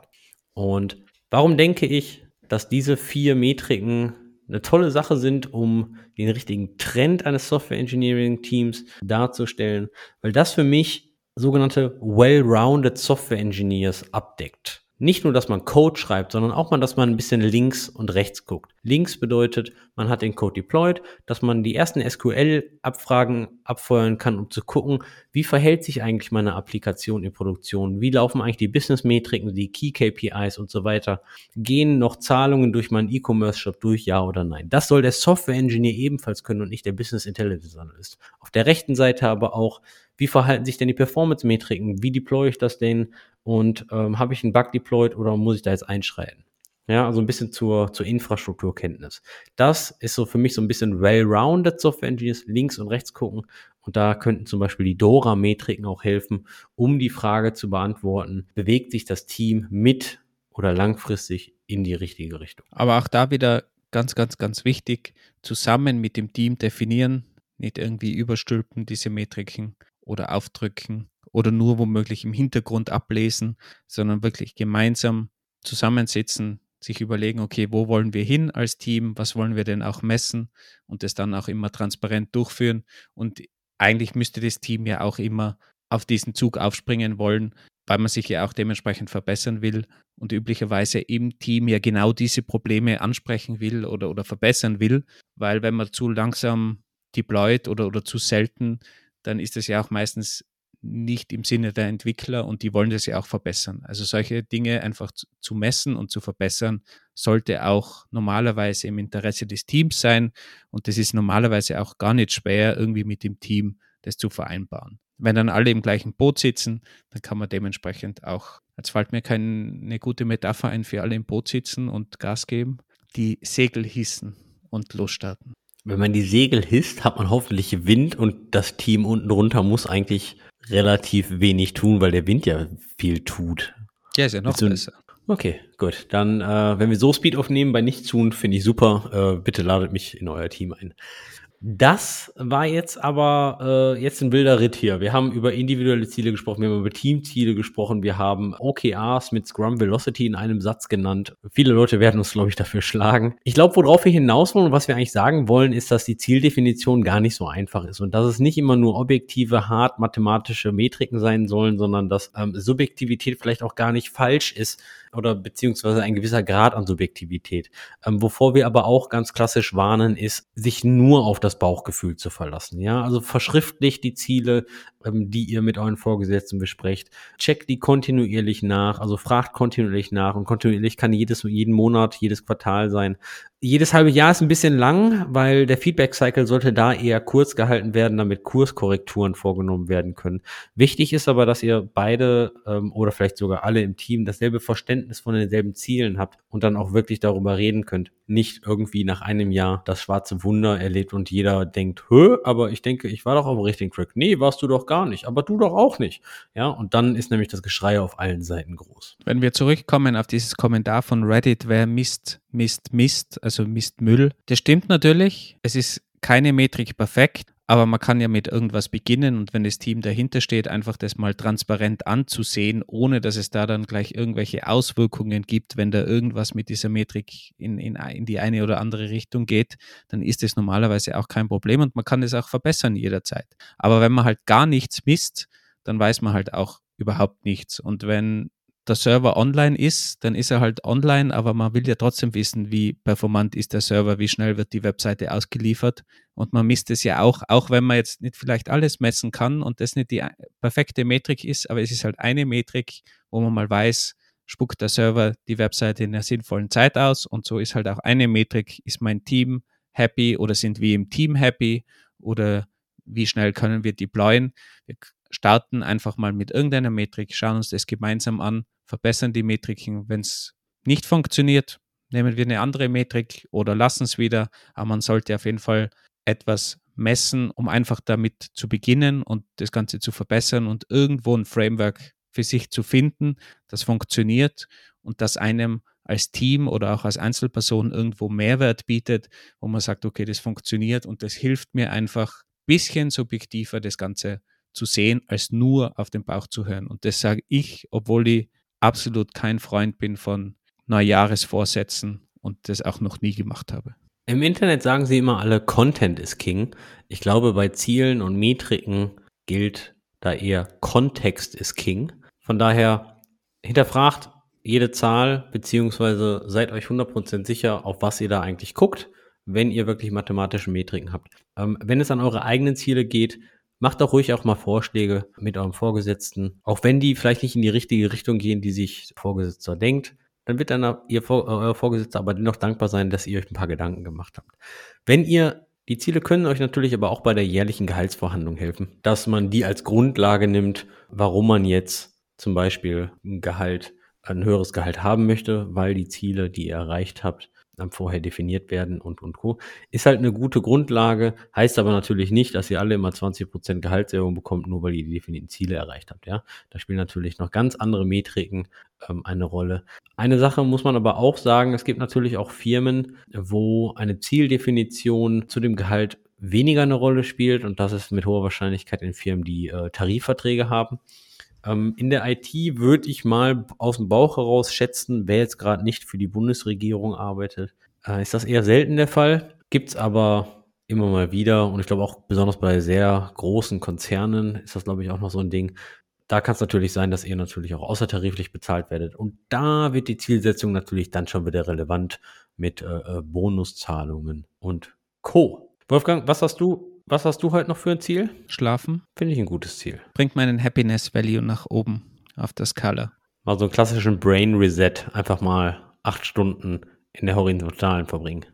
Und warum denke ich, dass diese vier Metriken eine tolle Sache sind, um den richtigen Trend eines Software Engineering Teams darzustellen, weil das für mich sogenannte well-rounded Software Engineers abdeckt. Nicht nur, dass man Code schreibt, sondern auch mal, dass man ein bisschen links und rechts guckt. Links bedeutet, man hat den Code deployed, dass man die ersten SQL-Abfragen abfeuern kann, um zu gucken, wie verhält sich eigentlich meine Applikation in Produktion, wie laufen eigentlich die Business-Metriken, die Key-KPIs und so weiter. Gehen noch Zahlungen durch meinen E-Commerce-Shop durch, ja oder nein. Das soll der Software-Engineer ebenfalls können und nicht der Business Intelligence Analyst. Auf der rechten Seite aber auch, wie verhalten sich denn die Performance-Metriken? Wie deploy ich das denn? Und ähm, habe ich einen Bug deployed oder muss ich da jetzt einschreiten? Ja, also ein bisschen zur, zur Infrastrukturkenntnis. Das ist so für mich so ein bisschen well-rounded Software Engineers, links und rechts gucken. Und da könnten zum Beispiel die Dora-Metriken auch helfen, um die Frage zu beantworten, bewegt sich das Team mit oder langfristig in die richtige Richtung. Aber auch da wieder ganz, ganz, ganz wichtig, zusammen mit dem Team definieren, nicht irgendwie überstülpen diese Metriken oder aufdrücken oder nur womöglich im Hintergrund ablesen, sondern wirklich gemeinsam zusammensitzen, sich überlegen, okay, wo wollen wir hin als Team, was wollen wir denn auch messen und das dann auch immer transparent durchführen. Und eigentlich müsste das Team ja auch immer auf diesen Zug aufspringen wollen, weil man sich ja auch dementsprechend verbessern will und üblicherweise im Team ja genau diese Probleme ansprechen will oder, oder verbessern will, weil wenn man zu langsam deployt oder, oder zu selten, dann ist das ja auch meistens nicht im Sinne der Entwickler und die wollen das ja auch verbessern. Also solche Dinge einfach zu messen und zu verbessern, sollte auch normalerweise im Interesse des Teams sein und das ist normalerweise auch gar nicht schwer, irgendwie mit dem Team das zu vereinbaren. Wenn dann alle im gleichen Boot sitzen, dann kann man dementsprechend auch, jetzt fällt mir keine gute Metapher ein, für alle im Boot sitzen und Gas geben, die Segel hissen und losstarten. Wenn man die Segel hisst, hat man hoffentlich Wind und das Team unten drunter muss eigentlich relativ wenig tun, weil der Wind ja viel tut. Ja, ist ja noch besser. Okay, gut. Dann, äh, wenn wir so Speed aufnehmen bei nichts tun, finde ich super. Äh, bitte ladet mich in euer Team ein. Das war jetzt aber äh, jetzt ein wilder Ritt hier. Wir haben über individuelle Ziele gesprochen, wir haben über Teamziele gesprochen, wir haben OKRs mit Scrum Velocity in einem Satz genannt. Viele Leute werden uns, glaube ich, dafür schlagen. Ich glaube, worauf wir hinaus wollen und was wir eigentlich sagen wollen, ist, dass die Zieldefinition gar nicht so einfach ist und dass es nicht immer nur objektive, hart mathematische Metriken sein sollen, sondern dass ähm, Subjektivität vielleicht auch gar nicht falsch ist oder beziehungsweise ein gewisser Grad an Subjektivität. Ähm, wovor wir aber auch ganz klassisch warnen, ist, sich nur auf das Bauchgefühl zu verlassen. Ja, also verschriftlicht die Ziele, die ihr mit euren Vorgesetzten besprecht. Checkt die kontinuierlich nach, also fragt kontinuierlich nach und kontinuierlich kann jedes, jeden Monat, jedes Quartal sein. Jedes halbe Jahr ist ein bisschen lang, weil der Feedback-Cycle sollte da eher kurz gehalten werden, damit Kurskorrekturen vorgenommen werden können. Wichtig ist aber, dass ihr beide ähm, oder vielleicht sogar alle im Team dasselbe Verständnis von denselben Zielen habt und dann auch wirklich darüber reden könnt. Nicht irgendwie nach einem Jahr das schwarze Wunder erlebt und jeder denkt, hö, aber ich denke, ich war doch auf dem richtigen Track. Nee, warst du doch gar nicht, aber du doch auch nicht. Ja, und dann ist nämlich das Geschrei auf allen Seiten groß. Wenn wir zurückkommen auf dieses Kommentar von Reddit, wer Mist, Mist, Mist, also Mist Müll, das stimmt natürlich. Es ist keine Metrik perfekt, aber man kann ja mit irgendwas beginnen und wenn das Team dahinter steht, einfach das mal transparent anzusehen, ohne dass es da dann gleich irgendwelche Auswirkungen gibt, wenn da irgendwas mit dieser Metrik in, in, in die eine oder andere Richtung geht, dann ist das normalerweise auch kein Problem und man kann es auch verbessern jederzeit. Aber wenn man halt gar nichts misst, dann weiß man halt auch überhaupt nichts. Und wenn der Server online ist, dann ist er halt online, aber man will ja trotzdem wissen, wie performant ist der Server, wie schnell wird die Webseite ausgeliefert. Und man misst es ja auch, auch wenn man jetzt nicht vielleicht alles messen kann und das nicht die perfekte Metrik ist, aber es ist halt eine Metrik, wo man mal weiß, spuckt der Server die Webseite in einer sinnvollen Zeit aus. Und so ist halt auch eine Metrik, ist mein Team happy oder sind wir im Team happy oder wie schnell können wir deployen. Wir starten einfach mal mit irgendeiner Metrik, schauen uns das gemeinsam an, verbessern die Metriken. Wenn es nicht funktioniert, nehmen wir eine andere Metrik oder lassen es wieder. Aber man sollte auf jeden Fall etwas messen, um einfach damit zu beginnen und das Ganze zu verbessern und irgendwo ein Framework für sich zu finden, das funktioniert und das einem als Team oder auch als Einzelperson irgendwo Mehrwert bietet, wo man sagt, okay, das funktioniert und das hilft mir einfach ein bisschen subjektiver das Ganze zu sehen, als nur auf den Bauch zu hören. Und das sage ich, obwohl ich absolut kein Freund bin von Neujahresvorsätzen und das auch noch nie gemacht habe. Im Internet sagen sie immer alle, Content ist King. Ich glaube, bei Zielen und Metriken gilt da eher Kontext ist King. Von daher hinterfragt jede Zahl, beziehungsweise seid euch 100% sicher, auf was ihr da eigentlich guckt, wenn ihr wirklich mathematische Metriken habt. Ähm, wenn es an eure eigenen Ziele geht, Macht doch ruhig auch mal Vorschläge mit eurem Vorgesetzten. Auch wenn die vielleicht nicht in die richtige Richtung gehen, die sich Vorgesetzter denkt, dann wird dann ihr, äh, euer Vorgesetzter aber dennoch dankbar sein, dass ihr euch ein paar Gedanken gemacht habt. Wenn ihr die Ziele können euch natürlich aber auch bei der jährlichen Gehaltsverhandlung helfen, dass man die als Grundlage nimmt, warum man jetzt zum Beispiel ein Gehalt, ein höheres Gehalt haben möchte, weil die Ziele, die ihr erreicht habt, vorher definiert werden und, und Co. Ist halt eine gute Grundlage, heißt aber natürlich nicht, dass ihr alle immer 20% Gehaltserhöhung bekommt, nur weil ihr die definierten Ziele erreicht habt, ja. Da spielen natürlich noch ganz andere Metriken ähm, eine Rolle. Eine Sache muss man aber auch sagen, es gibt natürlich auch Firmen, wo eine Zieldefinition zu dem Gehalt weniger eine Rolle spielt und das ist mit hoher Wahrscheinlichkeit in Firmen, die äh, Tarifverträge haben. Ähm, in der IT würde ich mal aus dem Bauch heraus schätzen, wer jetzt gerade nicht für die Bundesregierung arbeitet, äh, ist das eher selten der Fall. Gibt es aber immer mal wieder und ich glaube auch besonders bei sehr großen Konzernen ist das, glaube ich, auch noch so ein Ding. Da kann es natürlich sein, dass ihr natürlich auch außertariflich bezahlt werdet. Und da wird die Zielsetzung natürlich dann schon wieder relevant mit äh, äh Bonuszahlungen und Co. Wolfgang, was hast du was hast du heute noch für ein Ziel? Schlafen. Finde ich ein gutes Ziel. Bringt meinen Happiness Value nach oben auf der Skala. Mal so einen klassischen Brain Reset. Einfach mal acht Stunden in der Horizontalen verbringen.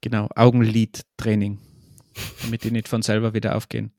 Genau, Augenlid-Training. damit die nicht von selber wieder aufgehen.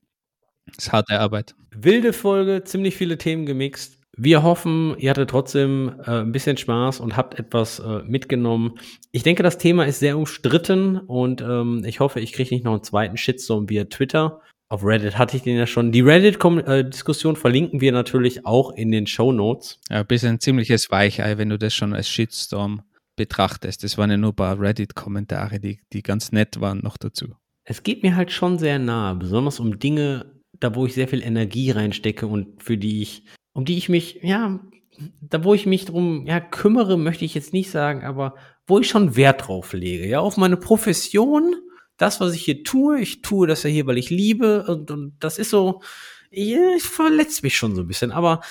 Das ist harte Arbeit. Wilde Folge, ziemlich viele Themen gemixt. Wir hoffen, ihr hattet trotzdem äh, ein bisschen Spaß und habt etwas äh, mitgenommen. Ich denke, das Thema ist sehr umstritten und ähm, ich hoffe, ich kriege nicht noch einen zweiten Shitstorm via Twitter. Auf Reddit hatte ich den ja schon. Die Reddit-Diskussion äh, verlinken wir natürlich auch in den Show Notes. Ja, bist ein ziemliches Weichei, wenn du das schon als Shitstorm betrachtest. Das waren ja nur ein paar Reddit-Kommentare, die, die ganz nett waren noch dazu. Es geht mir halt schon sehr nahe, besonders um Dinge, da wo ich sehr viel Energie reinstecke und für die ich um die ich mich, ja, da wo ich mich drum ja, kümmere, möchte ich jetzt nicht sagen, aber wo ich schon Wert drauf lege, ja, auf meine Profession, das, was ich hier tue, ich tue das ja hier, weil ich liebe und, und das ist so, ja, ich verletzt mich schon so ein bisschen, aber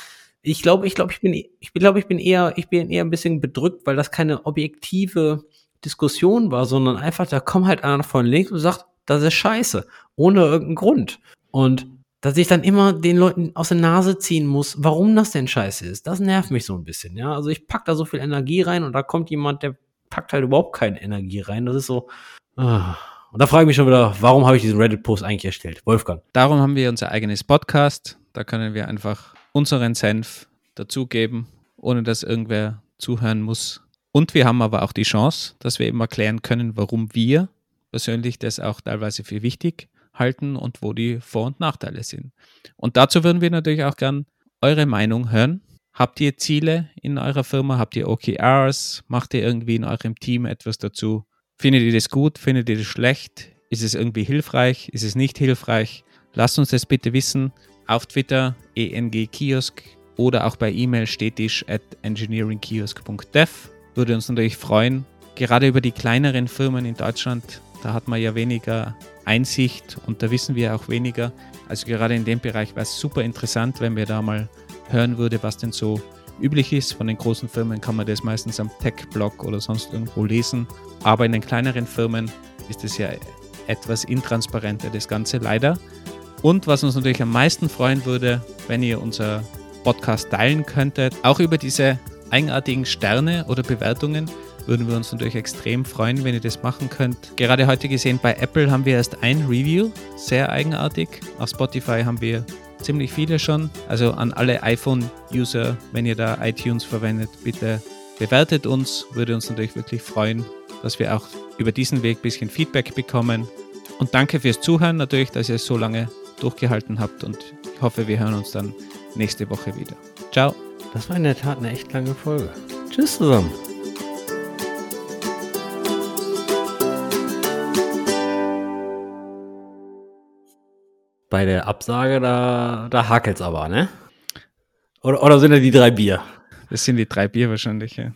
ich glaube, ich glaube, ich bin, ich glaube, ich bin eher, ich bin eher ein bisschen bedrückt, weil das keine objektive Diskussion war, sondern einfach, da kommt halt einer von links und sagt, das ist scheiße, ohne irgendeinen Grund. Und dass ich dann immer den Leuten aus der Nase ziehen muss, warum das denn scheiße ist. Das nervt mich so ein bisschen, ja. Also ich pack da so viel Energie rein und da kommt jemand, der packt halt überhaupt keine Energie rein. Das ist so. Ah. Und da frage ich mich schon wieder, warum habe ich diesen Reddit-Post eigentlich erstellt? Wolfgang. Darum haben wir unser eigenes Podcast. Da können wir einfach unseren Senf dazugeben, ohne dass irgendwer zuhören muss Und wir haben aber auch die Chance, dass wir eben erklären können, warum wir persönlich das auch teilweise für wichtig halten und wo die Vor- und Nachteile sind. Und dazu würden wir natürlich auch gern eure Meinung hören. Habt ihr Ziele in eurer Firma? Habt ihr OKRs? Macht ihr irgendwie in eurem Team etwas dazu? Findet ihr das gut? Findet ihr das schlecht? Ist es irgendwie hilfreich? Ist es nicht hilfreich? Lasst uns das bitte wissen auf Twitter engkiosk oder auch bei E-Mail stetisch at engineeringkiosk.dev. Würde uns natürlich freuen. Gerade über die kleineren Firmen in Deutschland, da hat man ja weniger Einsicht und da wissen wir auch weniger. Also gerade in dem Bereich wäre es super interessant, wenn wir da mal hören würde, was denn so üblich ist. Von den großen Firmen kann man das meistens am Tech-Blog oder sonst irgendwo lesen. Aber in den kleineren Firmen ist es ja etwas intransparenter, das Ganze leider. Und was uns natürlich am meisten freuen würde, wenn ihr unser Podcast teilen könntet, auch über diese eigenartigen Sterne oder Bewertungen würden wir uns natürlich extrem freuen, wenn ihr das machen könnt. Gerade heute gesehen, bei Apple haben wir erst ein Review, sehr eigenartig. Auf Spotify haben wir ziemlich viele schon. Also an alle iPhone-User, wenn ihr da iTunes verwendet, bitte bewertet uns. Würde uns natürlich wirklich freuen, dass wir auch über diesen Weg ein bisschen Feedback bekommen. Und danke fürs Zuhören natürlich, dass ihr es so lange durchgehalten habt. Und ich hoffe, wir hören uns dann nächste Woche wieder. Ciao. Das war in der Tat eine echt lange Folge. Tschüss zusammen. Bei der Absage, da, da hakelt's aber, ne? Oder, oder sind da die drei Bier? Das sind die drei Bier wahrscheinlich, ja.